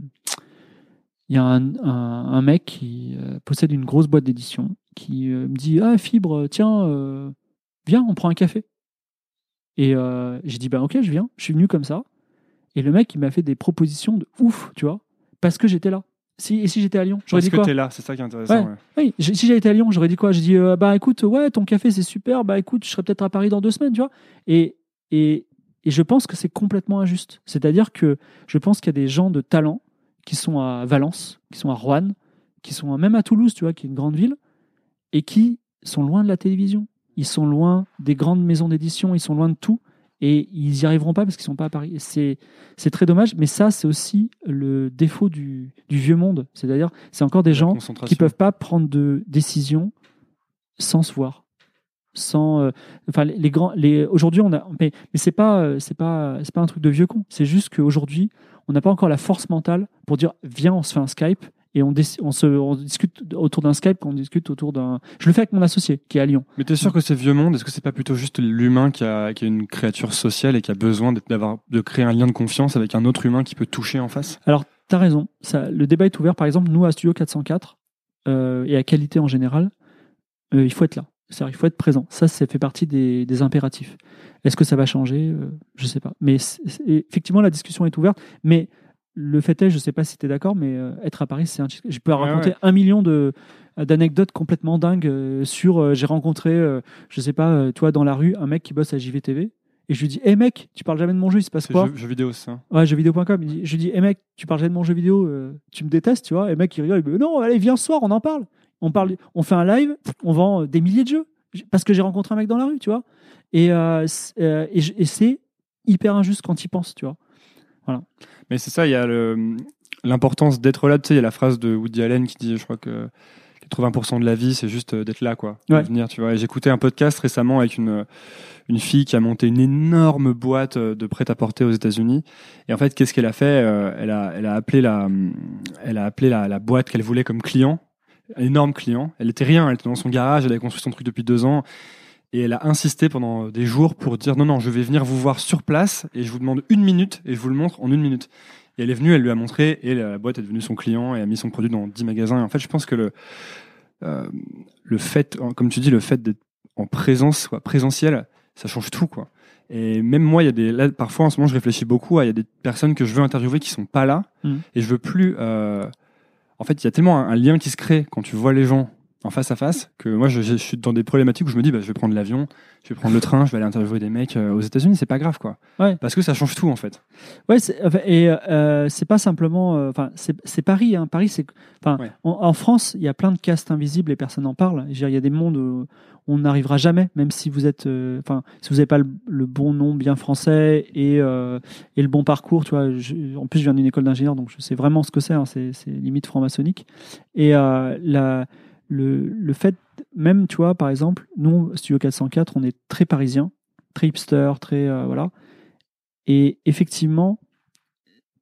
il y a un, un- un mec qui euh, possède une grosse boîte d'édition qui euh, me dit, ah Fibre, tiens, euh, viens, on prend un café. Et euh, j'ai dit, bah ok, je viens. Je suis venu comme ça. Et le mec, il m'a fait des propositions de ouf, tu vois, parce que j'étais là. Si, et si j'étais à Lyon, j'aurais dit que quoi t'es là, c'est ça qui est intéressant. Ouais. ouais. oui, si j'avais été à Lyon, j'aurais dit quoi? J'ai dit, euh, bah écoute, ouais, ton café c'est super, bah écoute, je serais peut-être à Paris dans deux semaines, tu vois. Et, et, et je pense que c'est complètement injuste. C'est-à-dire que je pense qu'il y a des gens de talent qui sont à Valence, qui sont à Rouen, qui sont même à Toulouse, tu vois, qui est une grande ville, et qui sont loin de la télévision. Ils sont loin des grandes maisons d'édition, ils sont loin de tout, et ils n'y arriveront pas parce qu'ils sont pas à Paris. C'est c'est très dommage, mais ça c'est aussi le défaut du, du vieux monde. C'est-à-dire, c'est encore des La gens qui peuvent pas prendre de décisions sans se voir sans euh, enfin les, les grands les aujourd'hui on a mais, mais c'est pas c'est pas c'est pas un truc de vieux con c'est juste qu'aujourd'hui on n'a pas encore la force mentale pour dire viens on se fait un Skype et on, se on discute autour d'un Skype on discute autour d'un je le fais avec mon associé qui est à Lyon. Mais t'es sûr que c'est vieux monde? Est-ce que c'est pas plutôt juste l'humain qui a, qui a une créature sociale et qui a besoin d'avoir de créer un lien de confiance avec un autre humain qui peut toucher en face? Alors t'as raison. Ça le débat est ouvert. Par exemple nous à Studio 404 euh, et à qualité en général euh, il faut être là. C'est-à-dire il faut être présent. Ça ça fait partie des, des impératifs. Est-ce que ça va changer? Euh, je sais pas. Mais effectivement la discussion est ouverte mais le fait est je sais pas si tu es d'accord mais euh, être à Paris c'est un je peux raconter ouais. un million de d'anecdotes complètement dingues euh, sur euh, j'ai rencontré euh, je sais pas euh, toi dans la rue un mec qui bosse à JVTV et je lui dis hé mec tu parles jamais de mon jeu il se passe quoi? jeux, jeux vidéo, c'est ça? Ouais, jeuxvideo.com. Je lui dis, hé mec, tu parles jamais de mon jeu vidéo, euh, tu me détestes, tu vois? Et le mec, il rigole, il me dit, non, allez, viens ce soir, on en parle. On, parle, on fait un live, on vend euh, des milliers de jeux. Parce que j'ai rencontré un mec dans la rue, tu vois. Et, euh, euh, et c'est hyper injuste quand il pense, tu vois. Mais c'est ça, il y a l'importance d'être là. Tu sais, il y a la phrase de Woody Allen qui dit, je crois que 80% de la vie, c'est juste euh, d'être là, quoi. Ouais. venir, tu vois. J'écoutais un podcast récemment avec une, une fille qui a monté une énorme boîte euh, de prêt-à-porter aux États-Unis. Et en fait, qu'est-ce qu'elle a fait Euh, elle, a, elle a appelé la, elle a appelé la, la boîte qu'elle voulait comme client, énorme client. Elle était rien, elle était dans son garage, elle avait construit son truc depuis deux ans. Et elle a insisté pendant des jours pour dire non, non, je vais venir vous voir sur place et je vous demande une minute et je vous le montre en une minute. Et elle est venue, elle lui a montré et la boîte est devenue son client et a mis son produit dans 10 magasins. Et en fait, je pense que le, euh, le fait, comme tu dis, le fait d'être en présence, quoi, présentiel, ça change tout, quoi. Et même moi, il y a des, là, parfois en ce moment, je réfléchis beaucoup à, il y a des personnes que je veux interviewer qui sont pas là Mhm. et je veux plus, euh, en fait, il y a tellement un, un lien qui se crée quand tu vois les gens en face à face que moi, je, je suis dans des problématiques où je me dis, bah, je vais prendre l'avion, je vais prendre le train, je vais aller interviewer des mecs euh, aux États-Unis, c'est pas grave, quoi. Ouais. Parce que ça change tout, en fait. Ouais, et euh, c'est pas simplement. euh, Enfin, c'est c'est Paris. Hein. Paris, c'est. Enfin, Ouais. en, en France, il y a plein de castes invisibles et personne n'en parle. Il y a des mondes où on n'arrivera jamais, même si vous êtes. euh, Enfin, si vous n'avez pas le, le bon nom bien français et, euh, et le bon parcours, tu vois. je- en plus, je viens d'une école d'ingénieur, donc je sais vraiment ce que c'est. hein, c'est limite franc-maçonnique. Et euh, la, le, le fait, même, tu vois, par exemple, nous, Studio 404, on est très parisien, très hipster, très. euh, voilà. Et effectivement,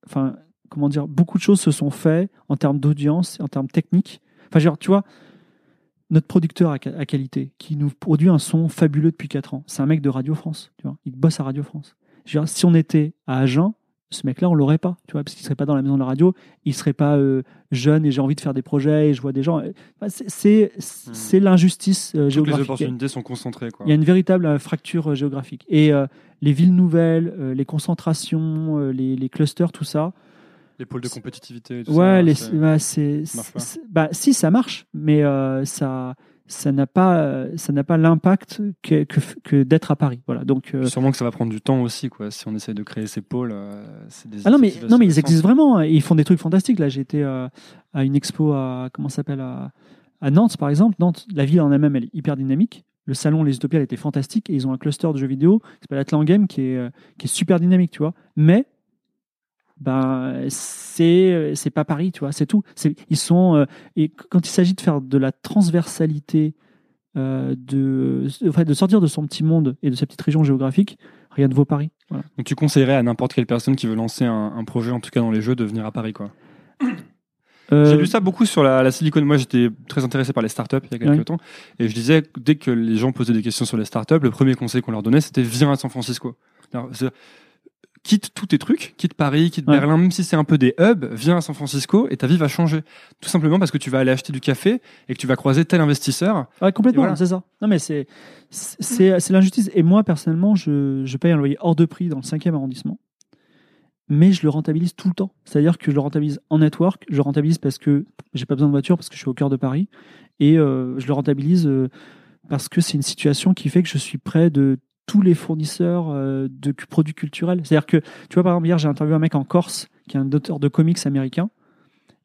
enfin, comment dire, beaucoup de choses se sont faites en termes d'audience, en termes techniques. Enfin, genre, tu vois, notre producteur à, qualité, qui nous produit un son fabuleux depuis 4 ans, c'est un mec de Radio France, tu vois, il bosse à Radio France. Si on était à Agen, ce mec-là, on l'aurait pas, tu vois, parce qu'il serait pas dans la maison de la radio, il serait pas euh, jeune et j'ai envie de faire des projets et je vois des gens. Enfin, c'est- c'est c'est l'injustice euh, Toutes les géographique. opportunités sont concentrées, quoi. Il y a une véritable euh, fracture euh, géographique. Et euh, les villes nouvelles, euh, les concentrations, euh, les, les clusters, tout ça. Les pôles de compétitivité et tout Ouais, ça. les, c'est- bah, bah, si ça marche, mais euh, ça, ça n'a pas, ça n'a pas l'impact que, que, que d'être à Paris. Voilà. Donc, euh, Sûrement que ça va prendre du temps aussi, quoi. Si on essaie de créer ces pôles, euh, des ah non mais non mais ils existent vraiment. hein, et ils font des trucs fantastiques. Là, été euh, à une expo à comment s'appelle à, à Nantes par exemple. Nantes, la ville en elle-même, elle est hyper dynamique. Le salon Les Utopias elle était fantastique et ils ont un cluster de jeux vidéo qui s'appelle Atlan Game qui est euh, qui est super dynamique, tu vois. Mais ben c'est c'est pas Paris, tu vois. C'est tout. Ils sont euh, et quand il s'agit de faire de la transversalité euh, de en fait, de sortir de son petit monde et de sa petite région géographique, rien ne vaut Paris. Voilà. Donc tu conseillerais à n'importe quelle personne qui veut lancer un, un projet, en tout cas dans les jeux, de venir à Paris, quoi? Euh, J'ai lu ça beaucoup sur la, la Silicon. Moi, j'étais très intéressé par les startups il y a quelques Ouais. temps, et je disais dès que les gens posaient des questions sur les startups, le premier conseil qu'on leur donnait, c'était viens à San Francisco. Quitte tous tes trucs, quitte Paris, quitte Ouais. Berlin, même si c'est un peu des hubs, viens à San Francisco et ta vie va changer. Tout simplement parce que tu vas aller acheter du café et que tu vas croiser tel investisseur. Ouais, complètement, voilà. c'est ça. Non, mais c'est c'est c'est l'injustice. Et moi, personnellement, je, je paye un loyer hors de prix dans le 5e arrondissement, mais je le rentabilise tout le temps. C'est-à-dire que je le rentabilise en network, je le rentabilise parce que j'ai pas besoin de voiture, parce que je suis au cœur de Paris, et euh, je le rentabilise euh, parce que c'est une situation qui fait que je suis près de tous les fournisseurs euh, de produits culturels. C'est-à-dire que, tu vois, par exemple, hier, j'ai interviewé un mec en Corse qui est un auteur de comics américain.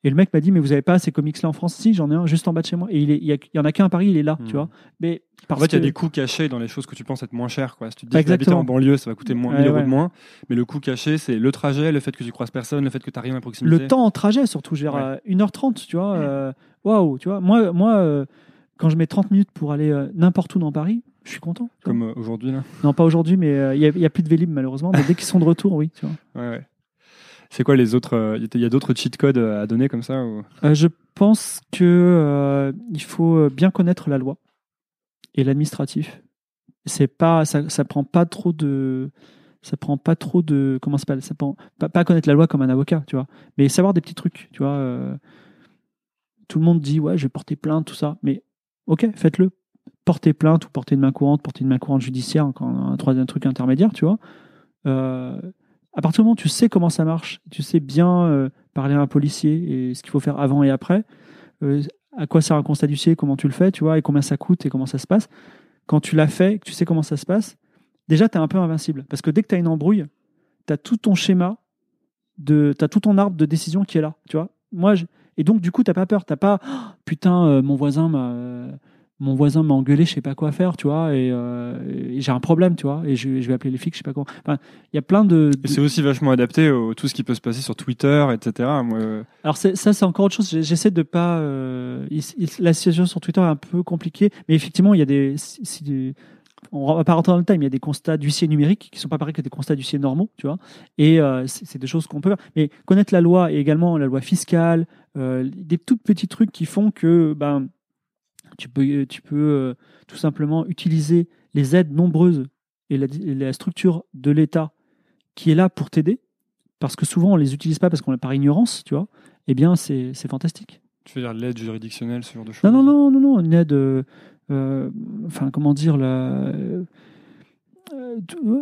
Et le mec m'a dit, mais vous avez pas ces comics-là en France? Si, j'en ai un juste en bas de chez moi. Et il, est, il, y, a- il y en a qu'un à Paris, il est là, Hmm. tu vois. Mais En fait, il y a des coûts cachés dans les choses que tu penses être moins chères. Quoi. Si tu te dis que habiter en banlieue, ça va coûter moins, Ouais, 1000 euros ouais. de moins. Mais le coût caché, c'est le trajet, le fait que tu croises personne, le fait que tu n'as rien à proximité. le temps en trajet, surtout, j'ai Ouais. euh, 1h30, tu vois. euh, Waouh, tu vois. Moi, moi euh, quand je mets 30 minutes pour aller euh, n'importe où dans Paris, je suis content. Comme euh, aujourd'hui. Là? Non, pas aujourd'hui, mais euh, il n'y a, plus de Vélib, malheureusement. Mais dès qu'ils sont de retour, oui, tu vois. Ouais, ouais. C'est quoi les autres euh, Il y a d'autres cheat codes euh, à donner comme ça ou... Euh, je pense que euh, il faut euh, bien connaître la loi et l'administratif. C'est pas, ça, ça prend pas trop de, ça prend pas trop de, comment ça s'appelle, ça prend pas, pas connaître la loi comme un avocat, tu vois, mais savoir des petits trucs, tu vois. euh, tout le monde dit ouais, je vais porter plainte, tout ça, mais ok, faites-le. Porter plainte ou porter une main courante, porter une main courante judiciaire, un troisième truc intermédiaire, tu vois. Euh, à partir du moment où tu sais comment ça marche, tu sais bien euh, parler à un policier et ce qu'il faut faire avant et après, euh, à quoi sert un constat d'huissier, comment tu le fais, tu vois, et combien ça coûte et comment ça se passe. Quand tu l'as fait, que tu sais comment ça se passe, déjà, tu es un peu invincible. Parce que dès que tu as une embrouille, tu as tout ton schéma, tu as tout ton arbre de décision qui est là, tu vois. Moi, Et donc, du coup, tu pas peur. Tu pas, Oh, putain, mon voisin m'a. Mon voisin m'a engueulé, je sais pas quoi faire, tu vois, et, euh, et j'ai un problème, tu vois, et je, je vais appeler les flics, je sais pas quoi. Enfin, il y a plein de. C'est aussi vachement adapté au tout ce qui peut se passer sur Twitter, etc. Moi, euh, Alors c'est- ça, c'est encore autre chose. J'essaie de pas. euh, il- il- la situation sur Twitter est un peu compliquée, mais effectivement, il y a des. si- si des- on va pas rentrer dans le time. Il y a des constats d'huissier numériques qui sont pas pareils que des constats d'huissier normaux, tu vois. Et euh, c'est des choses qu'on peut faire. Mais connaître la loi et également la loi fiscale, euh, des tout petits trucs qui font que ben tu peux tu peux euh, tout simplement utiliser les aides nombreuses et la, et la structure de l'État qui est là pour t'aider. Parce que souvent on les utilise pas parce qu'on est par ignorance, tu vois, eh bien c'est fantastique. tu veux dire l'aide juridictionnelle, ce genre de choses Non, non, non, non, non, une aide, euh, euh, enfin comment dire, la,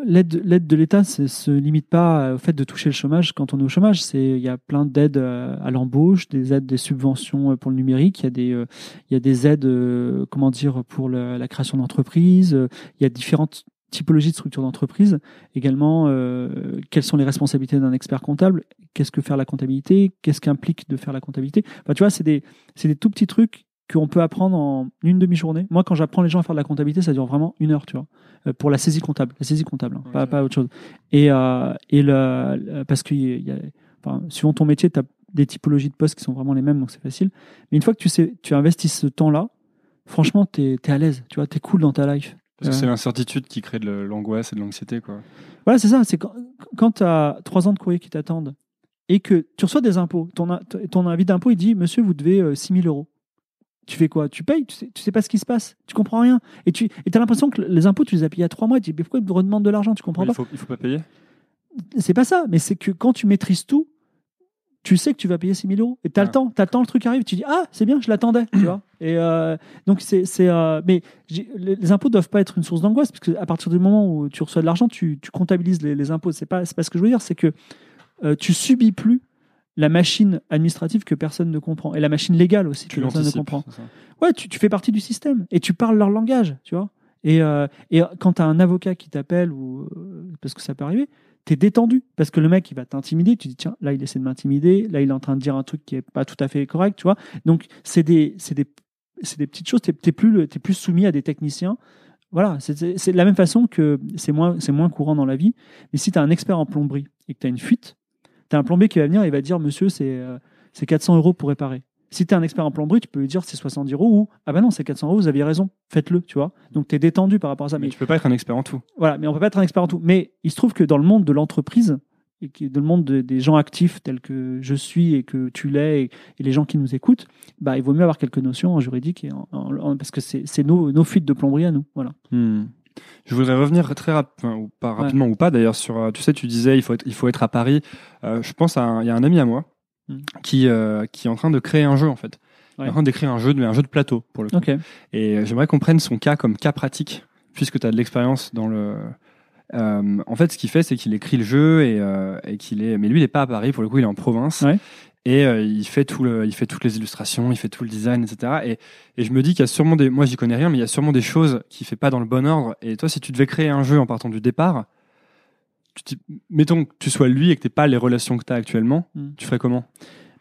l'aide, l'aide de l'État ne se limite pas au fait de toucher le chômage quand on est au chômage. C'est, il y a plein d'aides euh, à l'embauche, des aides, des subventions euh, pour le numérique, il y a des, euh, il y a des aides, euh, comment dire, pour la création d'entreprises, euh, il y a différentes typologies de structures d'entreprise. Également, euh, quelles sont les responsabilités d'un expert comptable? Qu'est-ce que faire la comptabilité? Qu'est-ce qu'implique de faire la comptabilité? Enfin, tu vois, c'est des, c'est des tout petits trucs qu'on peut apprendre en une demi-journée. Moi, quand j'apprends les gens à faire de la comptabilité, ça dure vraiment une heure, tu vois, euh, pour la saisie comptable, la saisie comptable, hein, pas, pas autre chose. Et, euh, et le, parce que y a, enfin, suivant ton métier, tu as des typologies de postes qui sont vraiment les mêmes, donc c'est facile. Mais une fois que tu sais, tu investis ce temps-là, franchement, tu es, à l'aise, tu vois, tu es cool dans ta life. Parce que Ouais. c'est l'incertitude qui crée de l'angoisse et de l'anxiété. quoi. Voilà, c'est ça. C'est quand, quand tu as trois ans de courrier qui t'attendent et que tu reçois des impôts, ton, ton avis d'impôt, il dit Monsieur, vous devez euh, 6 000 euros. Tu fais quoi? Tu payes, tu sais, tu sais pas ce qui se passe, tu comprends rien. Et tu as l'impression que les impôts, tu les as payés il y a trois mois. Tu dis Mais pourquoi ils me redemandent de l'argent? Tu comprends Mais pas? il faut, il faut pas payer. C'est pas ça, mais c'est que quand tu maîtrises tout, tu sais que tu vas payer 6 000 euros. Et tu as Ah. le temps, t'as le temps, le truc arrive, tu dis Ah, c'est bien, je l'attendais. tu vois Et euh, donc, c'est. euh, mais les, impôts doivent pas être une source d'angoisse, parce qu'à partir du moment où tu reçois de l'argent, tu, tu comptabilises les, les impôts. C'est pas, c'est pas ce que je veux dire, c'est que euh, tu subis plus la machine administrative que personne ne comprend. Et la machine légale aussi Tu que personne ne comprend. Ouais, tu, tu fais partie du système et tu parles leur langage, tu vois. Et, euh, et quand tu as un avocat qui t'appelle, ou euh, parce que ça peut arriver, tu es détendu. Parce que le mec, il va t'intimider. Tu dis, tiens, là, il essaie de m'intimider. Là, il est en train de dire un truc qui est pas tout à fait correct, tu vois. Donc, c'est des, c'est des, c'est des petites choses. Tu n'es plus, t'es plus soumis à des techniciens. Voilà, c'est de la même façon que c'est moins, c'est moins courant dans la vie. Mais si tu as un expert en plomberie et que tu as une fuite, tu as un plombier qui va venir et il va dire, monsieur, c'est euh, c'est 400 euros pour réparer. Si tu es un expert en plomberie, tu peux lui dire c'est 70 euros ou ah bah non, c'est 400 euros, vous aviez raison, faites-le, tu vois. Donc tu es détendu par rapport à ça. Mais Mais, tu peux pas être un expert en tout. voilà, mais on peut pas être un expert en tout. Mais il se trouve que dans le monde de l'entreprise, et qui- dans le monde de- des gens actifs tels que je suis et que tu l'es et, et les gens qui nous écoutent, bah, il vaut mieux avoir quelques notions en juridique et en- en- en- parce que c'est c'est nos, nos fuites de plomberie à nous. Voilà. Hmm. Je voudrais revenir très rapidement, ou pas rapidement ou pas d'ailleurs, sur. euh, Tu sais, tu disais il faut être, il faut être à Paris. Euh, je pense à un- il y a un ami à moi Hmm. qui, euh, qui est en train de créer un jeu en fait. Il est en train d'écrire un jeu, mais un jeu de plateau pour le coup. Et j'aimerais qu'on prenne son cas comme cas pratique, puisque tu as de l'expérience dans le. Euh, en fait, ce qu'il fait, c'est qu'il écrit le jeu et, et qu'il est. Mais lui, il n'est pas à Paris, pour le coup, il est en province. Ouais. Et euh, il, fait tout le, il fait toutes les illustrations, il fait tout le design, etc. Et, et je me dis qu'il y a sûrement des. Moi, j'y connais rien, mais il y a sûrement des choses qu'il fait pas dans le bon ordre. Et toi, si tu devais créer un jeu en partant du départ, tu mettons que tu sois lui et que tu pas les relations que tu as actuellement, Hmm. tu ferais comment?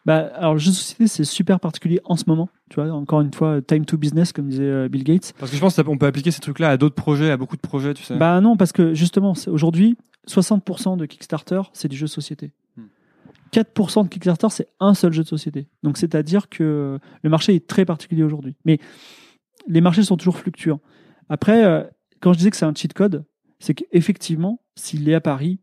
Bah, alors, le jeu de société, c'est super particulier en ce moment. Tu vois, encore une fois, time to business, comme disait euh, Bill Gates. Parce que je pense qu'on peut appliquer ces trucs-là à d'autres projets, à beaucoup de projets, tu sais. Bah non, parce que justement, aujourd'hui, 60% de Kickstarter, c'est du jeu de société. Hmm. 4% de Kickstarter, c'est un seul jeu de société. Donc, c'est-à-dire que le marché est très particulier aujourd'hui. Mais les marchés sont toujours fluctuants. Après, euh, quand je disais que c'est un cheat code, c'est qu'effectivement, s'il est à Paris,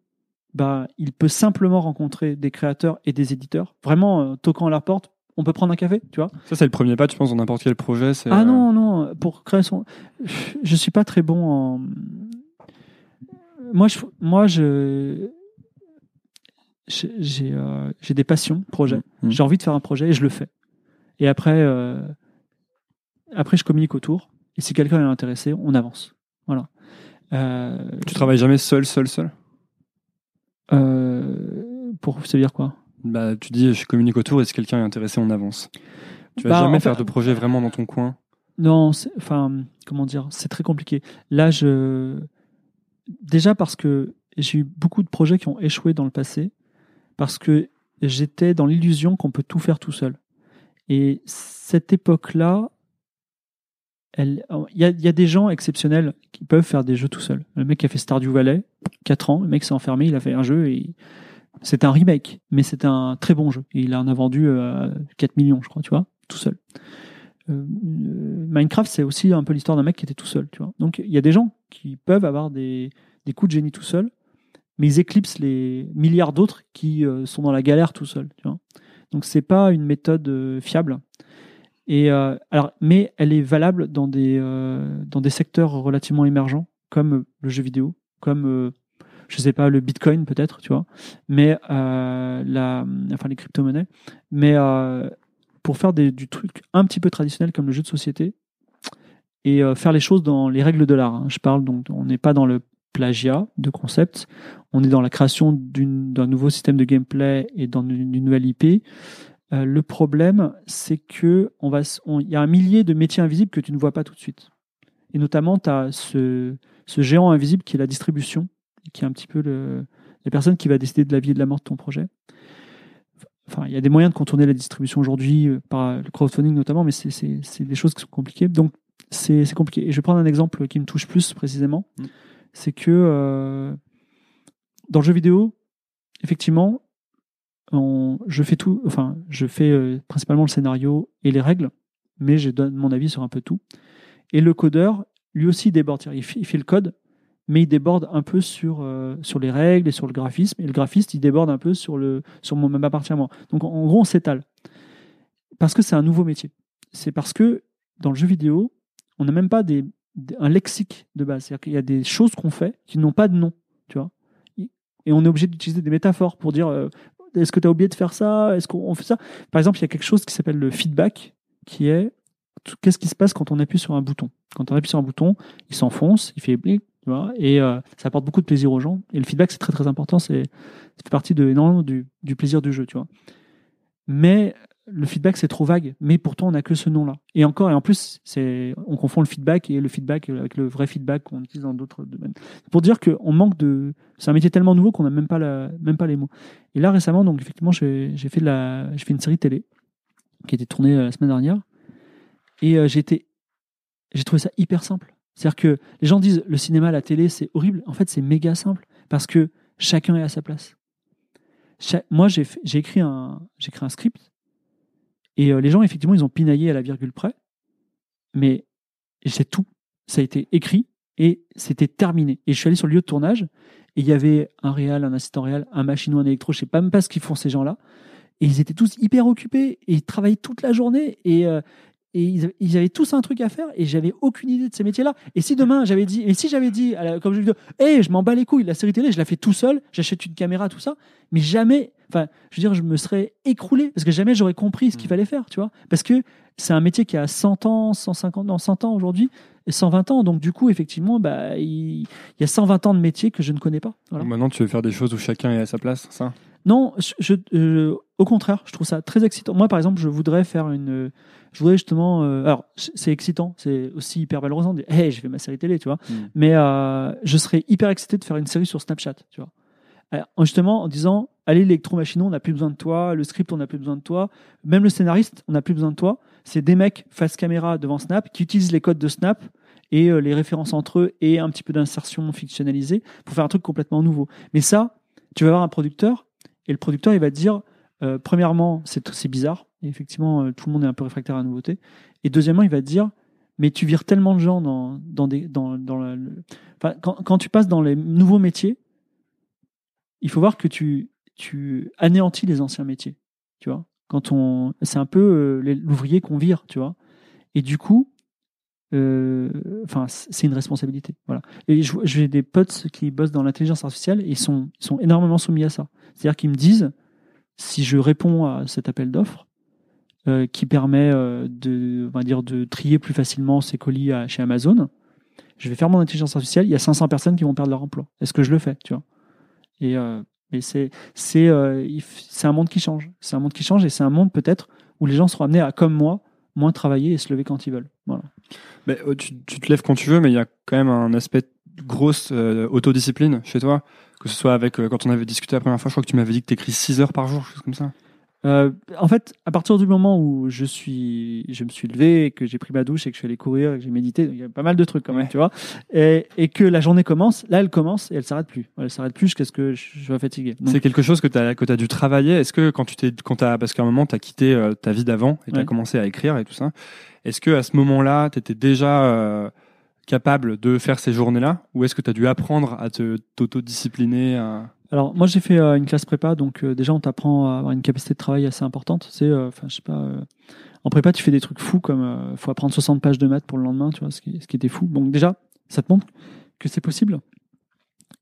bah, il peut simplement rencontrer des créateurs et des éditeurs. Vraiment, euh, toquant à leur porte, on peut prendre un café, tu vois. Ça, c'est le premier pas, tu penses, dans n'importe quel projet. Ah euh, non, non, pour créer son. Je suis pas très bon en. Moi, je, moi, je, j'ai, j'ai, euh, des passions, projets. Mhm. J'ai envie de faire un projet et je le fais. Et après, euh, après, je communique autour. Et si quelqu'un est intéressé, on avance. Voilà. Euh, Tu travailles jamais seul, seul, seul? Euh, pour se dire quoi? Bah, tu dis, je communique autour et si quelqu'un est intéressé, on avance. Tu vas Bah, jamais faire fait- de projet vraiment dans ton coin? Non, enfin, comment dire, c'est très compliqué. Là, je. Déjà parce que j'ai eu beaucoup de projets qui ont échoué dans le passé, parce que j'étais dans l'illusion qu'on peut tout faire tout seul. Et cette époque-là, il y, a, des gens exceptionnels qui peuvent faire des jeux tout seuls. Le mec qui a fait Stardew Valley, 4 ans, le mec s'est enfermé, il a fait un jeu et c'était un remake, mais c'était un très bon jeu. Il en a vendu euh, 4 millions, je crois, tu vois, tout seul. Euh, euh, Minecraft, c'est aussi un peu l'histoire d'un mec qui était tout seul, tu vois. Donc il y a des gens qui peuvent avoir des, coups de génie tout seuls, mais ils éclipsent les milliards d'autres qui euh, sont dans la galère tout seuls, tu vois. Donc c'est pas une méthode euh, fiable. Euh, mais elle est valable dans des secteurs relativement émergents comme le jeu vidéo, comme je sais pas le Bitcoin peut-être, tu vois, mais enfin les crypto-monnaies, mais pour faire du truc un petit peu traditionnel comme le jeu de société et faire les choses dans les règles de l'art. hein. Je parle donc, on n'est pas dans le plagiat de concept, on est dans la création d'une- d'un nouveau système de gameplay et dans une, une nouvelle IP. Euh, le problème, c'est que on va, il y a un millier de métiers invisibles que tu ne vois pas tout de suite. Et notamment, tu as ce, ce géant invisible qui est la distribution, qui est un petit peu le, la personne qui va décider de la vie et de la mort de ton projet. Enfin, il y a des moyens de contourner la distribution aujourd'hui euh, par le crowdfunding notamment, mais c'est- des choses qui sont compliquées. Donc, c'est c'est compliqué. Et je vais prendre un exemple qui me touche plus précisément. Mm. C'est que euh, dans le jeu vidéo, effectivement, je fais tout, enfin, je fais euh, principalement le scénario et les règles, mais je donne mon avis sur un peu tout. Et le codeur, lui aussi, déborde. Il fait, le code, mais il déborde un peu sur, euh, sur les règles et sur le graphisme. Et le graphiste, il déborde un peu sur, le, sur mon, partie à moi. Donc, en, gros, on s'étale. Parce que c'est un nouveau métier. C'est parce que dans le jeu vidéo, on n'a même pas des- un lexique de base. C'est-à-dire qu'il y a des choses qu'on fait qui n'ont pas de nom, tu vois. Et on est obligé d'utiliser des métaphores pour dire euh, est-ce que tu as oublié de faire ça? Est-ce qu'on fait ça? Par exemple, il y a quelque chose qui s'appelle le feedback, qui est qu'est-ce qui se passe quand on appuie sur un bouton? Quand on appuie sur un bouton, il s'enfonce, il fait blic, tu vois, et euh, ça apporte beaucoup de plaisir aux gens. Et le feedback, c'est très très important, c'est, ça fait partie de, énormément du, du plaisir du jeu, tu vois. Mais le feedback, c'est trop vague, mais pourtant, on n'a que ce nom-là. Et encore, et en plus, on confond le feedback et le feedback avec le vrai feedback qu'on utilise dans d'autres domaines. Pour dire qu'on manque de. C'est un métier tellement nouveau qu'on n'a même, pas même pas les mots. Et là, récemment, donc, effectivement, j'ai fait, fait une série télé qui a été tournée euh, la semaine dernière. Et euh, j'ai trouvé ça hyper simple. C'est-à-dire que les gens disent le cinéma, la télé, c'est horrible. En fait, c'est méga simple parce que chacun est à sa place. Moi, j'ai écrit, j'ai écrit un script et euh, les gens, effectivement, ils ont pinaillé à la virgule près. Mais c'est tout. Ça a été écrit et c'était terminé. Et je suis allé sur le lieu de tournage et il y avait un réal, un assistant réal, un machino, un électro. Je sais pas même pas ce qu'ils font ces gens-là. Et ils étaient tous hyper occupés et ils travaillaient toute la journée et, euh, et ils, avaient- ils avaient tous un truc à faire et j'avais aucune idée de ces métiers-là. Et si demain j'avais dit, et si j'avais dit, comme je vidéo, hé, je m'en bats les couilles, la série télé, je la fais tout seul, j'achète une caméra, tout ça, mais jamais, enfin, je veux dire, je me serais écroulé parce que jamais j'aurais compris ce qu'il Mm. fallait faire, tu vois. Parce que c'est un métier qui a 100 ans, 150 ans, 100 ans aujourd'hui et 120 ans. Donc, du coup, effectivement, bah, il, y a 120 ans de métier que je ne connais pas. Voilà. Maintenant, tu veux faire des choses où chacun est à sa place, ça? Non, je, je- euh, au contraire, je trouve ça très excitant. Moi, par exemple, je voudrais faire une. Je voudrais justement. euh, alors, c'est excitant, c'est aussi hyper valorisant de dire Hey, j'ai fait ma série télé, tu vois. Mm. Mais euh, je serais hyper excité de faire une série sur Snapchat, tu vois. Alors, justement, en disant allez, l'électromachino, on n'a plus besoin de toi. Le script, on n'a plus besoin de toi. Même le scénariste, on n'a plus besoin de toi. C'est des mecs face caméra devant Snap qui utilisent les codes de Snap et euh, les références entre eux et un petit peu d'insertion fictionnalisée pour faire un truc complètement nouveau. Mais ça, tu vas avoir un producteur et le producteur, il va te dire, euh, premièrement, c'est bizarre. Effectivement, euh, tout le monde est un peu réfractaire à la nouveauté. Et deuxièmement, il va te dire, mais tu vires tellement de gens dans, dans des, dans, dans la- enfin, quand, quand tu passes dans les nouveaux métiers, il faut voir que tu, tu anéantis les anciens métiers. Tu vois, quand on, c'est un peu euh, l'ouvrier qu'on vire, tu vois. Et du coup, enfin, c'est une responsabilité. Voilà. Et j'ai des potes qui bossent dans l'intelligence artificielle et ils sont, ils sont énormément soumis à ça. C'est-à-dire qu'ils me disent, si je réponds à cet appel d'offres, euh, qui permet euh, de, on va dire, de trier plus facilement ses colis chez Amazon, je vais faire mon intelligence artificielle, il y a 500 personnes qui vont perdre leur emploi. Est-ce que je le fais, tu vois? Et euh, c'est un monde qui change. C'est un monde qui change et c'est un monde peut-être où les gens seront amenés à, comme moi, moins travailler et se lever quand ils veulent. Voilà. Mais, tu, te lèves quand tu veux, mais il y a quand même un aspect grosse euh, autodiscipline chez toi. Que ce soit avec, euh, quand on avait discuté la première fois, je crois que tu m'avais dit que tu écris 6 heures par jour, quelque chose comme ça. Euh, en fait, à partir du moment où je suis, je me suis levé, et que j'ai pris ma douche et que je suis allé courir, et que j'ai médité, il y a pas mal de trucs quand même, Ouais. tu vois, et, et que la journée commence, là elle commence et elle s'arrête plus. Elle s'arrête plus jusqu'à ce que je, sois fatigué. C'est quelque chose que tu as, que as dû travailler. Est-ce que quand tu t'es, quand t'as, parce qu'à un moment, tu as quitté euh, ta vie d'avant et tu as Ouais. commencé à écrire et tout ça, est-ce que à ce moment-là, tu étais déjà euh, capable de faire ces journées-là ou est-ce que tu as dû apprendre à te, t'autodiscipliner. Alors moi j'ai fait euh, une classe prépa, donc euh, déjà on t'apprend à avoir une capacité de travail assez importante. C'est, euh, enfin je sais pas, en prépa tu fais des trucs fous comme faut apprendre 60 pages de maths pour le lendemain, tu vois, ce qui, ce qui était fou. Donc déjà ça te montre que c'est possible.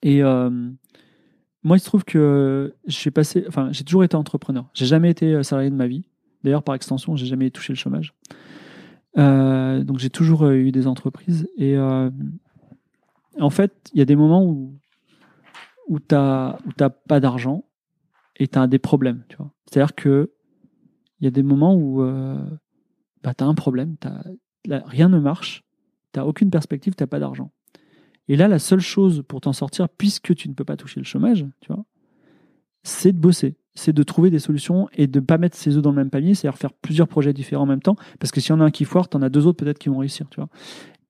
Et moi il se trouve que j'ai passé, enfin j'ai toujours été entrepreneur. J'ai jamais été salarié de ma vie. D'ailleurs par extension j'ai jamais touché le chômage. Euh, donc j'ai toujours euh, eu des entreprises et euh, en fait il y a des moments où où tu n'as pas d'argent et tu as des problèmes. tu. C'est-à-dire que il y a des moments où bah, tu as un problème, rien ne marche, tu n'as aucune perspective, tu n'as pas d'argent. Et là, la seule chose pour t'en sortir, puisque tu ne peux pas toucher le chômage, tu vois, c'est de bosser, c'est de trouver des solutions et de ne pas mettre ses œufs dans le même panier, c'est-à-dire faire plusieurs projets différents en même temps, parce que s'il y en a un qui foire, tu en as deux autres peut-être qui vont réussir. Tu vois.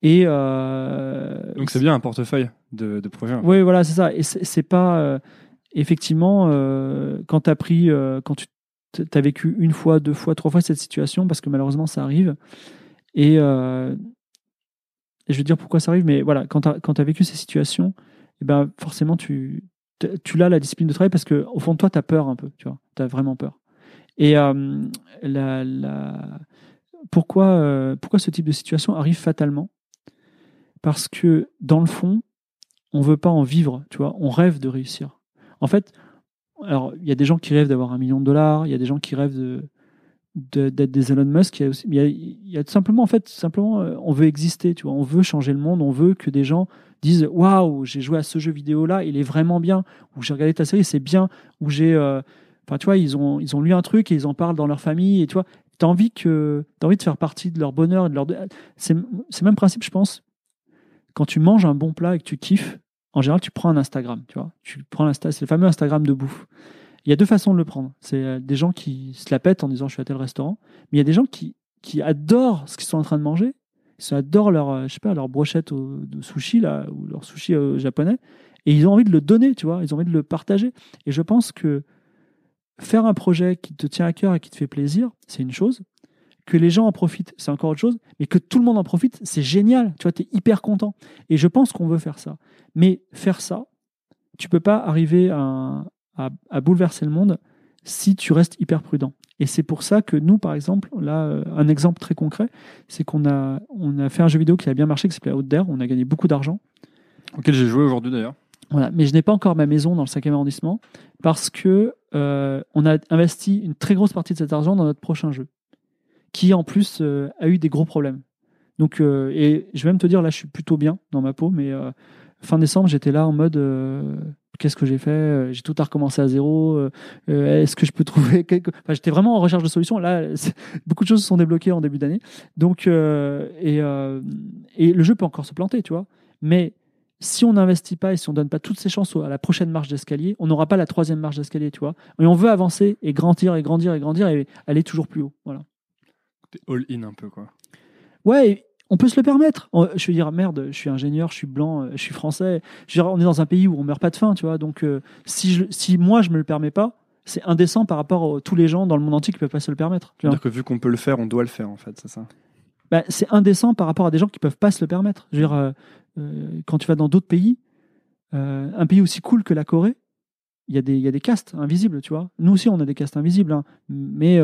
Et euh, Donc c'est bien un portefeuille de, de projets. oui, voilà, c'est ça. Et c'est pas euh, effectivement euh, quand tu as pris, quand tu as vécu une fois, deux fois, trois fois cette situation, parce que malheureusement ça arrive. Et, et je veux dire pourquoi ça arrive, mais voilà, quand tu as, vécu ces situations, eh ben forcément tu, tu l'as la discipline de travail parce que au fond de toi, tu as peur un peu, tu vois, tu as vraiment peur. Et euh, la, euh, pourquoi ce type de situation arrive fatalement? Parce que dans le fond, on veut pas en vivre, tu vois, on rêve de réussir. En fait, alors il y a des gens qui rêvent d'avoir un million de dollars, il y a des gens qui rêvent de d'être des Elon Musk, il y a, tout simplement en fait simplement euh, on veut exister, tu vois, on veut changer le monde, on veut que des gens disent waouh j'ai joué à ce jeu vidéo là, il est vraiment bien, ou j'ai regardé ta série c'est bien, ou j'ai, euh, enfin tu vois ils ont ils ont lu un truc et ils en parlent dans leur famille et tu vois t'as envie que t'as envie de faire partie de leur bonheur de leur c'est c'est le même principe je pense quand tu manges un bon plat et que tu kiffes en général, tu prends un Instagram, tu vois. Tu prends l'Insta, c'est le fameux Instagram de bouffe. Il y a deux façons de le prendre. C'est euh, des gens qui se la pètent en disant je suis à tel restaurant, mais il y a des gens qui, qui adorent ce qu'ils sont en train de manger. Ils adorent leur, euh, je sais pas, leur brochette de sushi là ou leur sushi euh, japonais, et ils ont envie de le donner, tu vois. Ils ont envie de le partager. Et je pense que faire un projet qui te tient à cœur et qui te fait plaisir, c'est une chose. Que les gens en profitent, c'est encore autre chose. Mais que tout le monde en profite, c'est génial. Tu vois, tu es hyper content. Et je pense qu'on veut faire ça. Mais faire ça, tu peux pas arriver à, à, à bouleverser le monde si tu restes hyper prudent. Et c'est pour ça que nous, par exemple, là, euh, un exemple très concret, c'est qu'on a, on a fait un jeu vidéo qui a bien marché, qui s'appelait Out There. On a gagné beaucoup d'argent. Auquel j'ai joué aujourd'hui d'ailleurs. Voilà. Mais je n'ai pas encore ma maison dans le 5e arrondissement parce que euh, on a investi une très grosse partie de cet argent dans notre prochain jeu, qui en plus euh, a eu des gros problèmes. Donc, euh, et je vais même te dire, là, je suis plutôt bien dans ma peau, mais fin décembre, j'étais là en mode qu'est-ce que j'ai fait Euh, J'ai tout à recommencer à zéro. Euh, euh, Est-ce que je peux trouver quelque... enfin, J'étais vraiment en recherche de solutions. Là, beaucoup de choses se sont débloquées en début d'année. Donc, euh, et, euh, et le jeu peut encore se planter, tu vois. Mais si on n'investit pas et si on donne pas toutes ces chances à la prochaine marche d'escalier, on n'aura pas la troisième marche d'escalier, tu vois. Et on veut avancer et grandir et grandir et grandir et aller toujours plus haut. Voilà. T'es all-in un peu, quoi. Ouais, on peut se le permettre. Je veux dire, merde, je suis ingénieur, je suis blanc, euh, je suis français. Je veux dire, on est dans un pays où on meurt pas de faim, tu vois. Donc, euh, si, je, si moi, je me le permets pas, c'est indécent par rapport à tous les gens dans le monde entier qui peuvent pas se le permettre. C'est-à-dire que vu qu'on peut le faire, on doit le faire, en fait, c'est ça? Bah, c'est indécent par rapport à des gens qui peuvent pas se le permettre. Je veux dire, euh, euh, quand tu vas dans d'autres pays, un pays aussi cool que la Corée, il y, a des- il y a des castes invisibles, tu vois. Nous aussi, on a des castes invisibles, hein. mais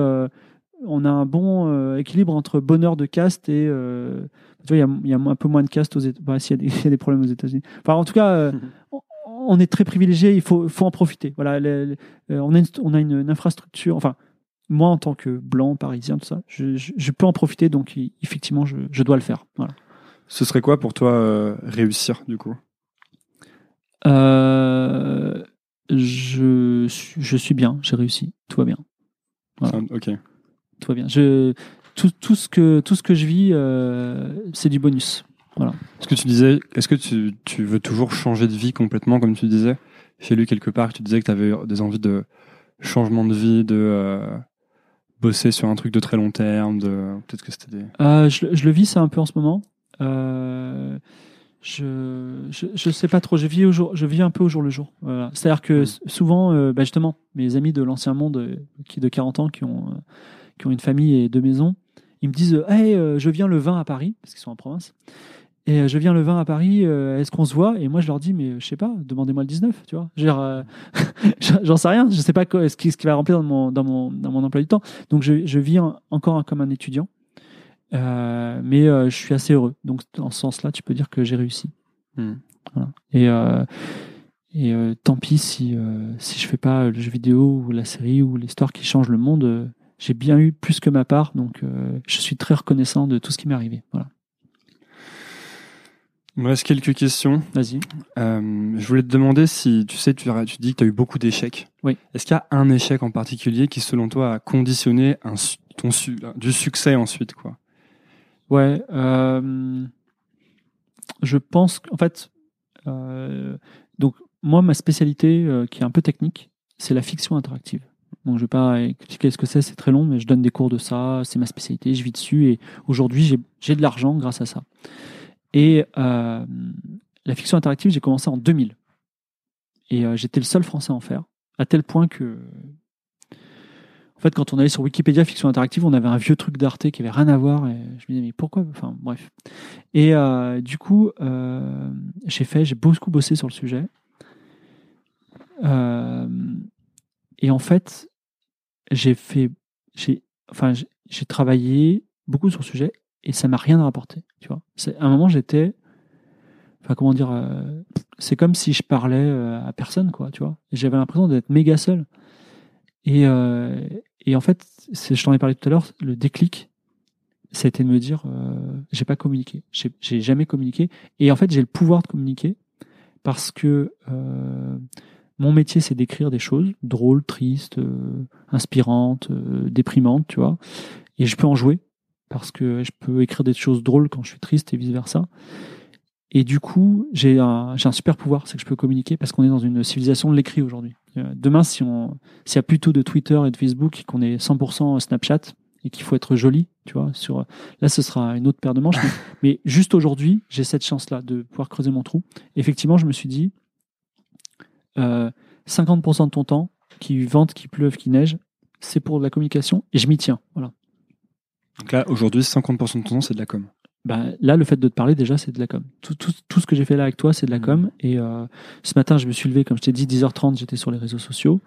on a un bon euh, équilibre entre bonheur de caste et. euh, tu vois, il y a- il y, a un peu moins de castes aux États-Unis. s'il y, a des- il y a des problèmes aux États-Unis. Enfin, en tout cas, euh, on- on est très privilégié, il faut, faut en profiter. Voilà, les- les- on a, une, on a une, une infrastructure. Enfin, moi, en tant que blanc, parisien, tout ça, je, je- je peux en profiter, donc effectivement, je, je dois le faire. Voilà. Ce serait quoi pour toi euh, réussir, du coup? Je, suis- je suis bien, j'ai réussi, tout va bien. Voilà. Ok. Tout va bien. Je, tout, tout, ce que, tout ce que je vis, euh, c'est du bonus. Est-ce que tu disais, est-ce que tu, tu veux toujours changer de vie complètement, comme tu disais? J'ai lu quelque part que tu disais que tu avais des envies de changement de vie, de euh, bosser sur un truc de très long terme, de peut-être que c'était des. Euh, je, je le vis ça un peu en ce moment. Je, je je sais pas trop. Je vis au jour, je vis un peu au jour le jour. Voilà. C'est-à-dire que Mm. s- souvent, bah justement, mes amis de l'ancien monde, qui de 40 ans, qui ont qui ont une famille et deux maisons, ils me disent, hey, euh, je viens le 20 à Paris, parce qu'ils sont en province. Et euh, je viens le 20 à Paris, euh, est-ce qu'on se voit? Et moi, je leur dis, mais je sais pas, demandez-moi le 19, tu vois. Euh, J'en sais rien, je sais pas quoi, ce, qui, ce qui va remplir dans mon, dans, mon, dans mon emploi du temps. Donc, je, je vis en- encore comme un étudiant. Euh, mais euh, je suis assez heureux. Donc, dans ce sens-là, tu peux dire que j'ai réussi. Hmm. Voilà. Et, et tant pis si, si je fais pas le jeu vidéo ou la série ou l'histoire qui change le monde. J'ai bien eu plus que ma part, donc euh, je suis très reconnaissant de tout ce qui m'est arrivé. Voilà. Il me reste quelques questions. Vas-y. Euh, je voulais te demander si, tu sais, tu, tu dis que tu as eu beaucoup d'échecs. Oui. Est-ce qu'il y a un échec en particulier qui, selon toi, a conditionné un, ton du succès ensuite quoi? Ouais. euh, je pense qu'en fait, donc moi, ma spécialité, qui est un peu technique, c'est la fiction interactive. Donc, je vais pas expliquer ce que c'est, c'est très long, mais je donne des cours de ça, c'est ma spécialité, je vis dessus, et aujourd'hui, j'ai- de l'argent grâce à ça. Et euh, la fiction interactive, j'ai commencé en 2000. Et euh, j'étais le seul français à en faire, à tel point que en fait, quand on allait sur Wikipédia fiction interactive, on avait un vieux truc d'Arte qui avait rien à voir. Et je me disais, mais pourquoi? Enfin, bref. Et euh, du coup, j'ai fait, j'ai beaucoup bossé sur le sujet. Et en fait, j'ai fait, j'ai, enfin, j'ai- travaillé beaucoup sur le sujet et ça m'a rien rapporté. Tu vois, c'est à un moment j'étais, enfin, comment dire, euh, c'est comme si je parlais euh, à personne, quoi. Tu vois, j'avais l'impression d'être méga seul. Et, euh, et en fait, je t'en ai parlé tout à l'heure, le déclic, ça a été de me dire, euh, j'ai pas communiqué, j'ai jamais communiqué. Et en fait, j'ai le pouvoir de communiquer parce que mon métier, c'est d'écrire des choses drôles, tristes, euh, inspirantes, euh, déprimantes, tu vois. Et je peux en jouer parce que je peux écrire des choses drôles quand je suis triste et vice versa. Et du coup, j'ai un, j'ai un super pouvoir, c'est que je peux communiquer parce qu'on est dans une civilisation de l'écrit aujourd'hui. Euh, Demain, si on, s'il y a plutôt de Twitter et de Facebook, qu'on est 100% Snapchat et qu'il faut être joli, tu vois, sur, là, ce sera une autre paire de manches. mais, mais juste aujourd'hui, j'ai cette chance-là de pouvoir creuser mon trou. Effectivement, je me suis dit, euh, 50% de ton temps, qu'il vente, qu'il pleuve, qu'il neige, c'est pour de la communication et je m'y tiens. Voilà. Donc là, aujourd'hui, 50% de ton temps, c'est de la com. Ben, là, le fait de te parler, déjà, c'est de la com. Tout, tout, tout ce que j'ai fait là avec toi, c'est de la com. Et euh, ce matin, je me suis levé, comme je t'ai dit, 10h30, j'étais sur les réseaux sociaux.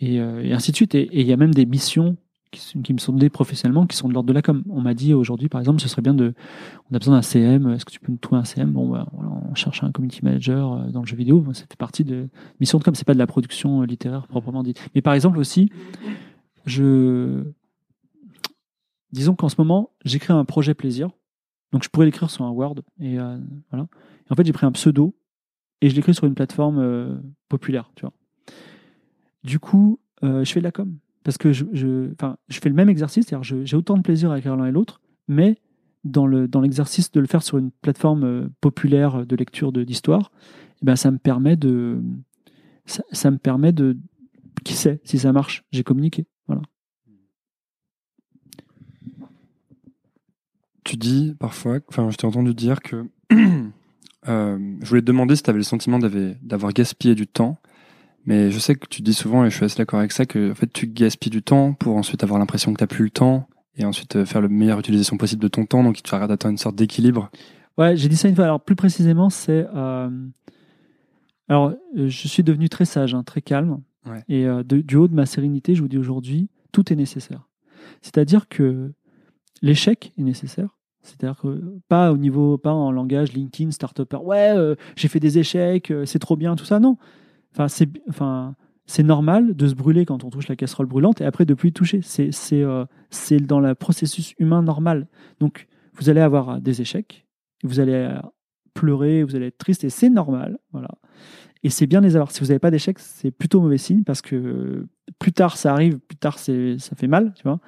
Et, euh, et ainsi de suite. Et il y a même des missions qui, me sont données professionnellement qui sont de l'ordre de la com. On m'a dit aujourd'hui, par exemple, ce serait bien de. On a besoin d'un CM. Est-ce que tu peux nous trouver un CM Bon, voilà, on cherche un community manager euh, dans le jeu vidéo. Ça fait partie de missions de com. C'est pas de la production euh, littéraire proprement dit. Mais par exemple aussi, je. Disons qu'en ce moment, j'écris un projet plaisir. Donc je pourrais l'écrire sur un Word. Et euh, voilà. En fait, j'ai pris un pseudo et je l'écris sur une plateforme populaire, tu vois. Du coup, je fais de la com. Parce que je, je, je fais le même exercice, c'est-à-dire j'ai autant de plaisir à écrire l'un et l'autre, mais dans le dans l'exercice de le faire sur une plateforme euh, populaire de lecture d'histoire, eh ben ça me permet de ça, me permet de qui sait si ça marche, j'ai communiqué. Voilà. Tu dis parfois, enfin, je t'ai entendu dire que euh, je voulais te demander si tu avais le sentiment d'avoir gaspillé du temps, mais je sais que tu dis souvent, et je suis assez d'accord avec ça, que en fait, tu gaspilles du temps pour ensuite avoir l'impression que tu n'as plus le temps et ensuite euh, faire la meilleure utilisation possible de ton temps, donc il te faire atteindre une sorte d'équilibre. Ouais, j'ai dit ça une fois. Alors plus précisément, c'est euh, alors euh, je suis devenu très sage, hein, très calme, Ouais. et euh, de- du haut de ma sérénité, je vous dis aujourd'hui, tout est nécessaire. C'est-à-dire que l'échec est nécessaire. C'est-à-dire que pas au niveau, pas en langage LinkedIn, start Ouais, euh, j'ai fait des échecs, c'est trop bien, tout ça. Non. Enfin, c'est, normal de se brûler quand on touche la casserole brûlante et après de plus y toucher. C'est, euh, dans le processus humain normal. Donc, vous allez avoir euh, des échecs, vous allez euh, pleurer, vous allez être triste et c'est normal. Voilà. Et c'est bien de les avoir. Si vous n'avez pas d'échecs, c'est plutôt mauvais signe parce que plus tard ça arrive, plus tard ça fait mal, tu vois.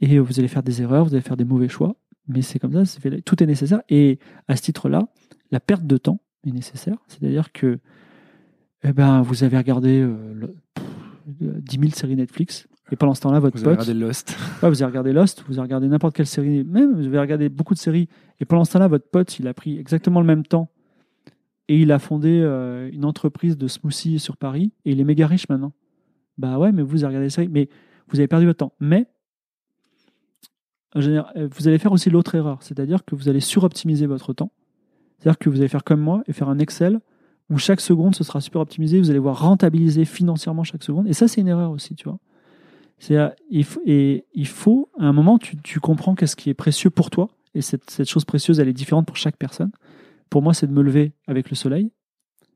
Et vous allez faire des erreurs, vous allez faire des mauvais choix, mais c'est comme ça, tout est nécessaire. Et à ce titre-là, la perte de temps est nécessaire. C'est-à-dire que eh ben, vous avez regardé euh, le- pff, 10 000 séries Netflix. Et pendant ce temps-là, votre Vous avez regardé Lost. Ouais, vous avez regardé Lost, vous avez regardé n'importe quelle série, même vous avez regardé beaucoup de séries, et pendant ce temps-là, votre pote, il a pris exactement le même temps, et il a fondé euh, une entreprise de smoothies sur Paris, et il est méga riche maintenant. Bah ouais, mais vous avez regardé les séries, mais vous avez perdu votre temps. Mais général, euh, vous allez faire aussi l'autre erreur, c'est-à-dire que vous allez suroptimiser votre temps. C'est-à-dire que vous allez faire comme moi et faire un Excel où chaque seconde ce sera super optimisé, vous allez voir rentabiliser financièrement chaque seconde, et ça c'est une erreur aussi, tu vois. C'est, euh, il faut, et il faut, à un moment, tu, tu comprends qu'est-ce qui est précieux pour toi. Et cette, cette chose précieuse, elle est différente pour chaque personne. Pour moi, c'est de me lever avec le soleil.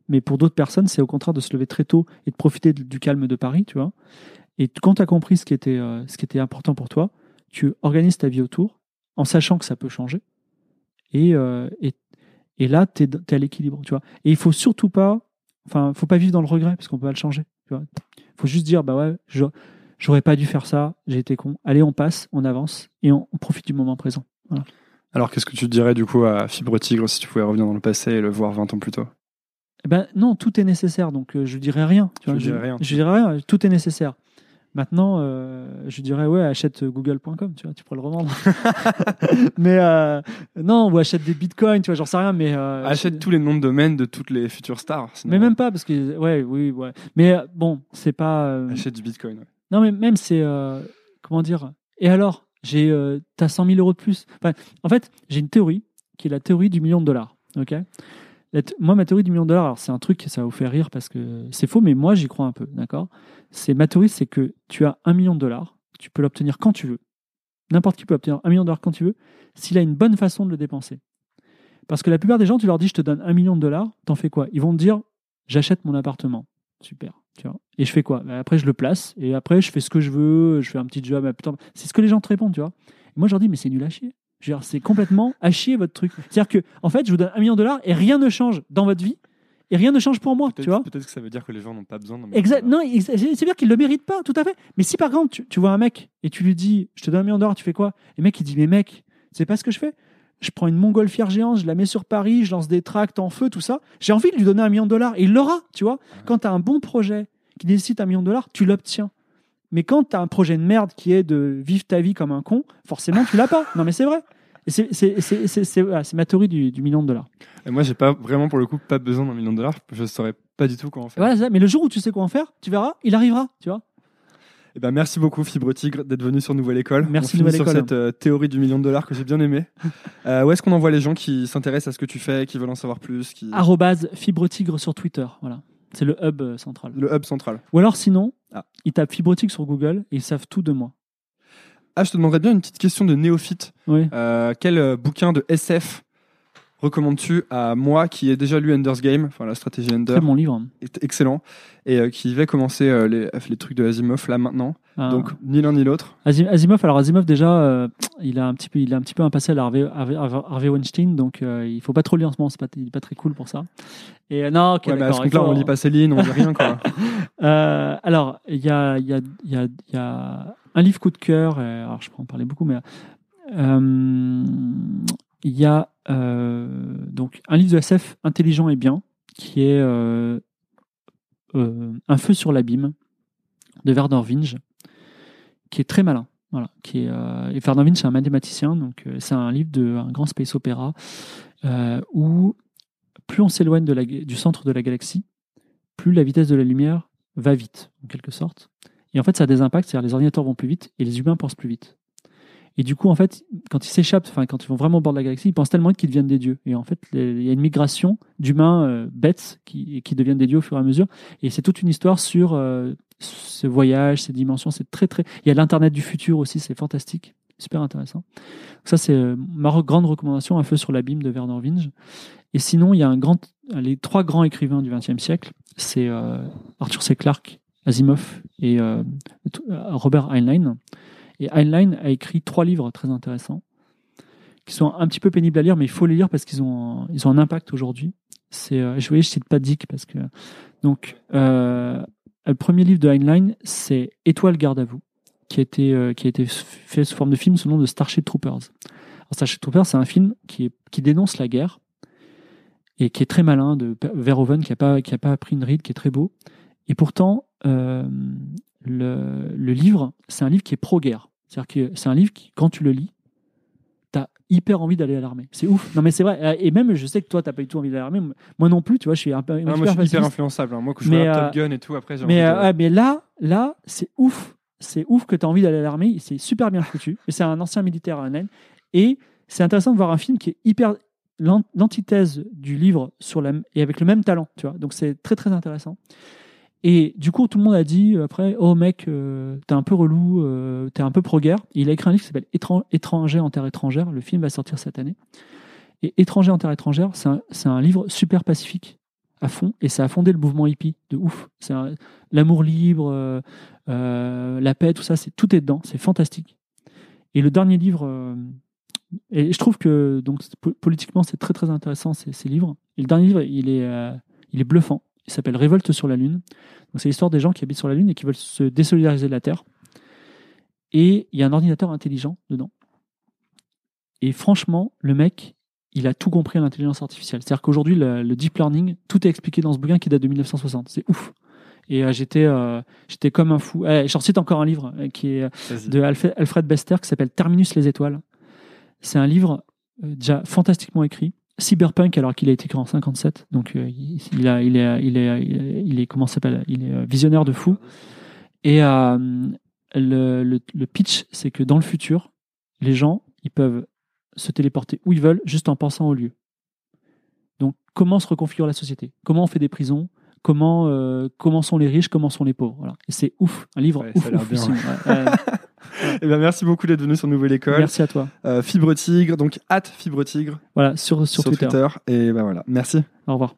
Mais pour d'autres personnes, c'est au contraire de se lever très tôt et de profiter du calme de Paris, tu vois. Et quand tu as compris ce qui, était, euh, ce qui était important pour toi, tu organises ta vie autour en sachant que ça peut changer. Et, euh, et, et là, tu es, à l'équilibre, tu vois. Et il faut surtout pas, enfin, faut pas vivre dans le regret parce qu'on peut pas le changer, tu vois. faut juste dire, bah ouais, je, j'aurais pas dû faire ça, j'ai été con. Allez, on passe, on avance et on, on profite du moment présent. Voilà. Alors, qu'est-ce que tu dirais du coup à Fibre Tigre si tu pouvais revenir dans le passé et le voir 20 ans plus tôt? Eh ben non, tout est nécessaire, donc euh, je dirais rien. Tu vois, dirais je, rien. Je dirais rien, tout est nécessaire. Maintenant, euh, je dirais ouais, achète google.com, tu vois, tu pourrais le revendre. mais euh, non, ou achète des bitcoins, tu vois, j'en sais rien, mais euh, Achète tous les noms de domaine de toutes les futures stars. sinon- Mais même pas parce que ouais, oui, ouais. Mais euh, bon, c'est pas. euh, Achète du bitcoin. ouais. Non, mais même c'est. euh, comment dire Et alors j'ai, euh, T'as 100 000 euros de plus Enfin, En fait, j'ai une théorie qui est la théorie du million de dollars. ok? Moi, ma théorie du million de dollars, c'est un truc ça va vous faire rire parce que c'est faux, mais moi, j'y crois un peu. D'accord? C'est Ma théorie, c'est que tu as un million de dollars, tu peux l'obtenir quand tu veux. N'importe qui peut obtenir un million de dollars quand tu veux, s'il a une bonne façon de le dépenser. Parce que la plupart des gens, tu leur dis, je te donne un million de dollars, t'en fais quoi? Ils vont te dire, j'achète mon appartement. Super. Et je fais quoi? Ben, Après, je le place. Et après, je fais ce que je veux. Je fais un petit job. C'est ce que les gens te répondent, tu vois. Moi, je leur dis, mais c'est nul à chier. C'est complètement à chier votre truc. C'est-à-dire que, en fait, je vous donne un million de dollars et rien ne change dans votre vie. Et rien ne change pour moi, tu Peut-être vois. peut-être que ça veut dire que les gens n'ont pas besoin Exact. Non, c'est c'est dire qu'il le mérite pas, tout à fait. Mais si par exemple tu, tu vois un mec et tu lui dis, je te donne un million d'euros, tu fais quoi? Et le mec il dit, mais mec, c'est pas ce que je fais. Je prends une montgolfière géante, je la mets sur Paris, je lance des tracts en feu, tout ça. J'ai envie de lui donner un million de dollars et il l'aura, tu vois. Quand tu as un bon projet qui nécessite un million de dollars, tu l'obtiens. Mais quand tu as un projet de merde qui est de vivre ta vie comme un con, forcément tu l'as pas. Non mais c'est vrai. C'est- ma théorie du, du million de dollars. Et moi, j'ai pas vraiment pour le coup pas besoin d'un million de dollars. Je saurais pas du tout comment faire. Voilà, ça. mais le jour où tu sais quoi en faire, tu verras, il arrivera, tu vois. Eh ben, merci beaucoup Fibre Tigre d'être venu sur Nouvelle École. Merci, On Nouvelle sur École. cette euh, théorie du million de dollars que j'ai bien aimé. Euh, où est-ce qu'on envoie les gens qui s'intéressent à ce que tu fais, qui veulent en savoir plus, qui... fibre tigre sur Twitter. Voilà. C'est le hub euh, central. le hub central. Ou alors sinon, Ah. ils tapent fibre tigre sur Google et ils savent tout de moi. Ah, je te demanderais bien une petite question de néophyte. Oui. Euh, quel euh, bouquin de SF recommandes-tu à moi qui ai déjà lu Ender's Game, enfin la stratégie Ender, Très bon livre. est excellent, et euh, qui va commencer euh, les, les trucs de Asimov là maintenant. Ah. Donc ni l'un ni l'autre. Asim- Asimov, alors Asimov déjà, euh, il a un petit peu, il a un petit peu un passé à Harvey, Harvey, Harvey Weinstein, donc il faut pas trop lire en ce moment. C'est pas, il est pas très cool pour ça. Et non, ok, ouais, mais à ce compte-là, on lit pas Céline, on lit rien quoi. Alors, il y a, y, a, y, a, il y a un livre coup de cœur, et, alors je peux en parler beaucoup, mais Euh, Il y a euh, donc un livre de SF intelligent et bien, qui est euh, euh, Un feu sur l'abîme de Werner Vinge, qui est très malin. Voilà, qui est, euh, c'est un mathématicien, donc euh, c'est un livre de un grand space opéra euh, où plus on s'éloigne du centre de la galaxie, plus la vitesse de la lumière va vite, en quelque sorte. Et en fait, ça a des impacts, c'est-à-dire les ordinateurs vont plus vite et les humains pensent plus vite. Et du coup, en fait, quand ils s'échappent, enfin, quand ils vont vraiment au bord de la galaxie, ils pensent tellement qu'ils deviennent des dieux. Et en fait, il y a une migration d'humains euh, bêtes qui, deviennent des dieux au fur et à mesure. Et c'est toute une histoire sur euh, ce voyage, ces dimensions. C'est très, très. Il y a l'Internet du futur aussi, c'est fantastique. Super intéressant. Ça, c'est euh, ma grande recommandation, Un feu sur l'abîme de Werner Vinge. Et sinon, il y a un grand, les trois grands écrivains du XXe siècle. C'est Arthur C. Clarke, Asimov et euh, Robert Heinlein. Et Heinlein a écrit trois livres très intéressants qui sont un petit peu pénibles à lire, mais il faut les lire parce qu'ils ont, ils ont un impact aujourd'hui. C'est, euh, je voyais, je cite pas Dick parce que donc euh, le premier livre de Heinlein, c'est Étoile garde à vous, qui a été euh, qui a été fait sous forme de film sous le nom de Starship Troopers. Starship Troopers, c'est un film qui qui dénonce la guerre et qui est très malin de Verhoeven qui a pas pas pris une ride, qui est très beau. Et pourtant, euh, le, le livre, c'est un livre qui est pro-guerre. C'est-à-dire que c'est un livre qui, quand tu le lis, t'as hyper envie d'aller à l'armée. C'est ouf. Non mais c'est vrai. Et même, je sais que toi, t'as pas du tout envie d'aller à l'armée. Moi non plus. Tu vois, je suis un peu. Ah, moi, je suis hyper influençable. hein. Moi, quand je Mais, vois euh, Top Gun et tout, après, j'ai Mais, envie de- euh, ouais, mais là, là, c'est ouf. C'est ouf que tu as envie d'aller à l'armée. C'est super bien foutu. Et c'est un ancien militaire à Heinlein. Et c'est intéressant de voir un film qui est hyper l'an- l'antithèse du livre sur la, et avec le même talent. Tu vois. Donc c'est très très intéressant. Et du coup, tout le monde a dit euh, après, oh mec, euh, t'es un peu relou, euh, t'es un peu pro-guerre. Il a écrit un livre qui s'appelle Étran- Étranger en terre étrangère. Le film va sortir cette année. Et Étranger en terre étrangère, c'est un, livre super pacifique à fond. Et ça a fondé le mouvement hippie de ouf. C'est l'amour libre, euh, la paix, tout ça, c'est tout est dedans. C'est fantastique. Et le dernier livre, et je trouve que donc po- politiquement c'est très très intéressant ces, livres. Et le dernier livre, il est bluffant. Il s'appelle Révolte sur la Lune. C'est l'histoire des gens qui habitent sur la Lune et qui veulent se désolidariser de la Terre. Et il y a un ordinateur intelligent dedans. Et franchement, le mec, il a tout compris à l'intelligence artificielle. C'est-à-dire qu'aujourd'hui, le, le deep learning, tout est expliqué dans ce bouquin qui date de 1960. C'est ouf. Et euh, j'étais, euh, j'étais comme un fou. Eh, J'en cite encore un livre euh, qui est de Alfred, Bester qui s'appelle Terminus les étoiles. C'est un livre déjà fantastiquement écrit. Cyberpunk alors qu'il a été écrit en 57. Donc euh, il, il a, il est, il est, il comment s'appelle? Il est euh, visionnaire de fou. Et euh, le, le, le pitch, c'est que dans le futur, les gens, ils peuvent se téléporter où ils veulent juste en pensant au lieu. Donc comment se reconfigure la société? Comment on fait des prisons? Comment, euh, comment sont les riches? Comment sont les pauvres? Voilà. Et c'est ouf, un livre Ouais, ouf, ouais. Eh ben, merci beaucoup d'être venu sur Nouvelle École. Merci à toi. Euh, Fibre Tigre, donc hâte Fibre Tigre Voilà, sur, sur, Twitter. Et ben voilà, merci. Au revoir.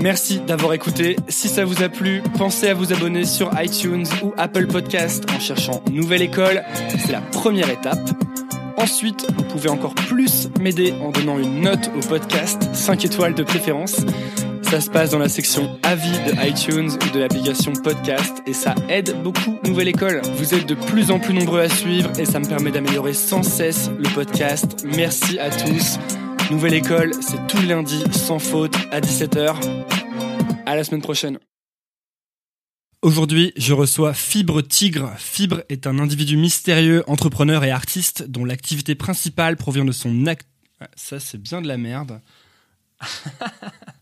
Merci d'avoir écouté. Si ça vous a plu, pensez à vous abonner sur iTunes ou Apple Podcast en cherchant Nouvelle École. C'est la première étape. Ensuite, vous pouvez encore plus m'aider en donnant une note au podcast, 5 étoiles de préférence. Ça se passe dans la section avis de iTunes ou de l'application podcast et ça aide beaucoup Nouvelle École. Vous êtes de plus en plus nombreux à suivre et ça me permet d'améliorer sans cesse le podcast. Merci à tous. Nouvelle École, c'est tous les lundis sans faute à 17h. À la semaine prochaine. Aujourd'hui, je reçois Fibre Tigre. Fibre est un individu mystérieux, entrepreneur et artiste dont l'activité principale provient de son acte. Ah, Ça, c'est bien de la merde.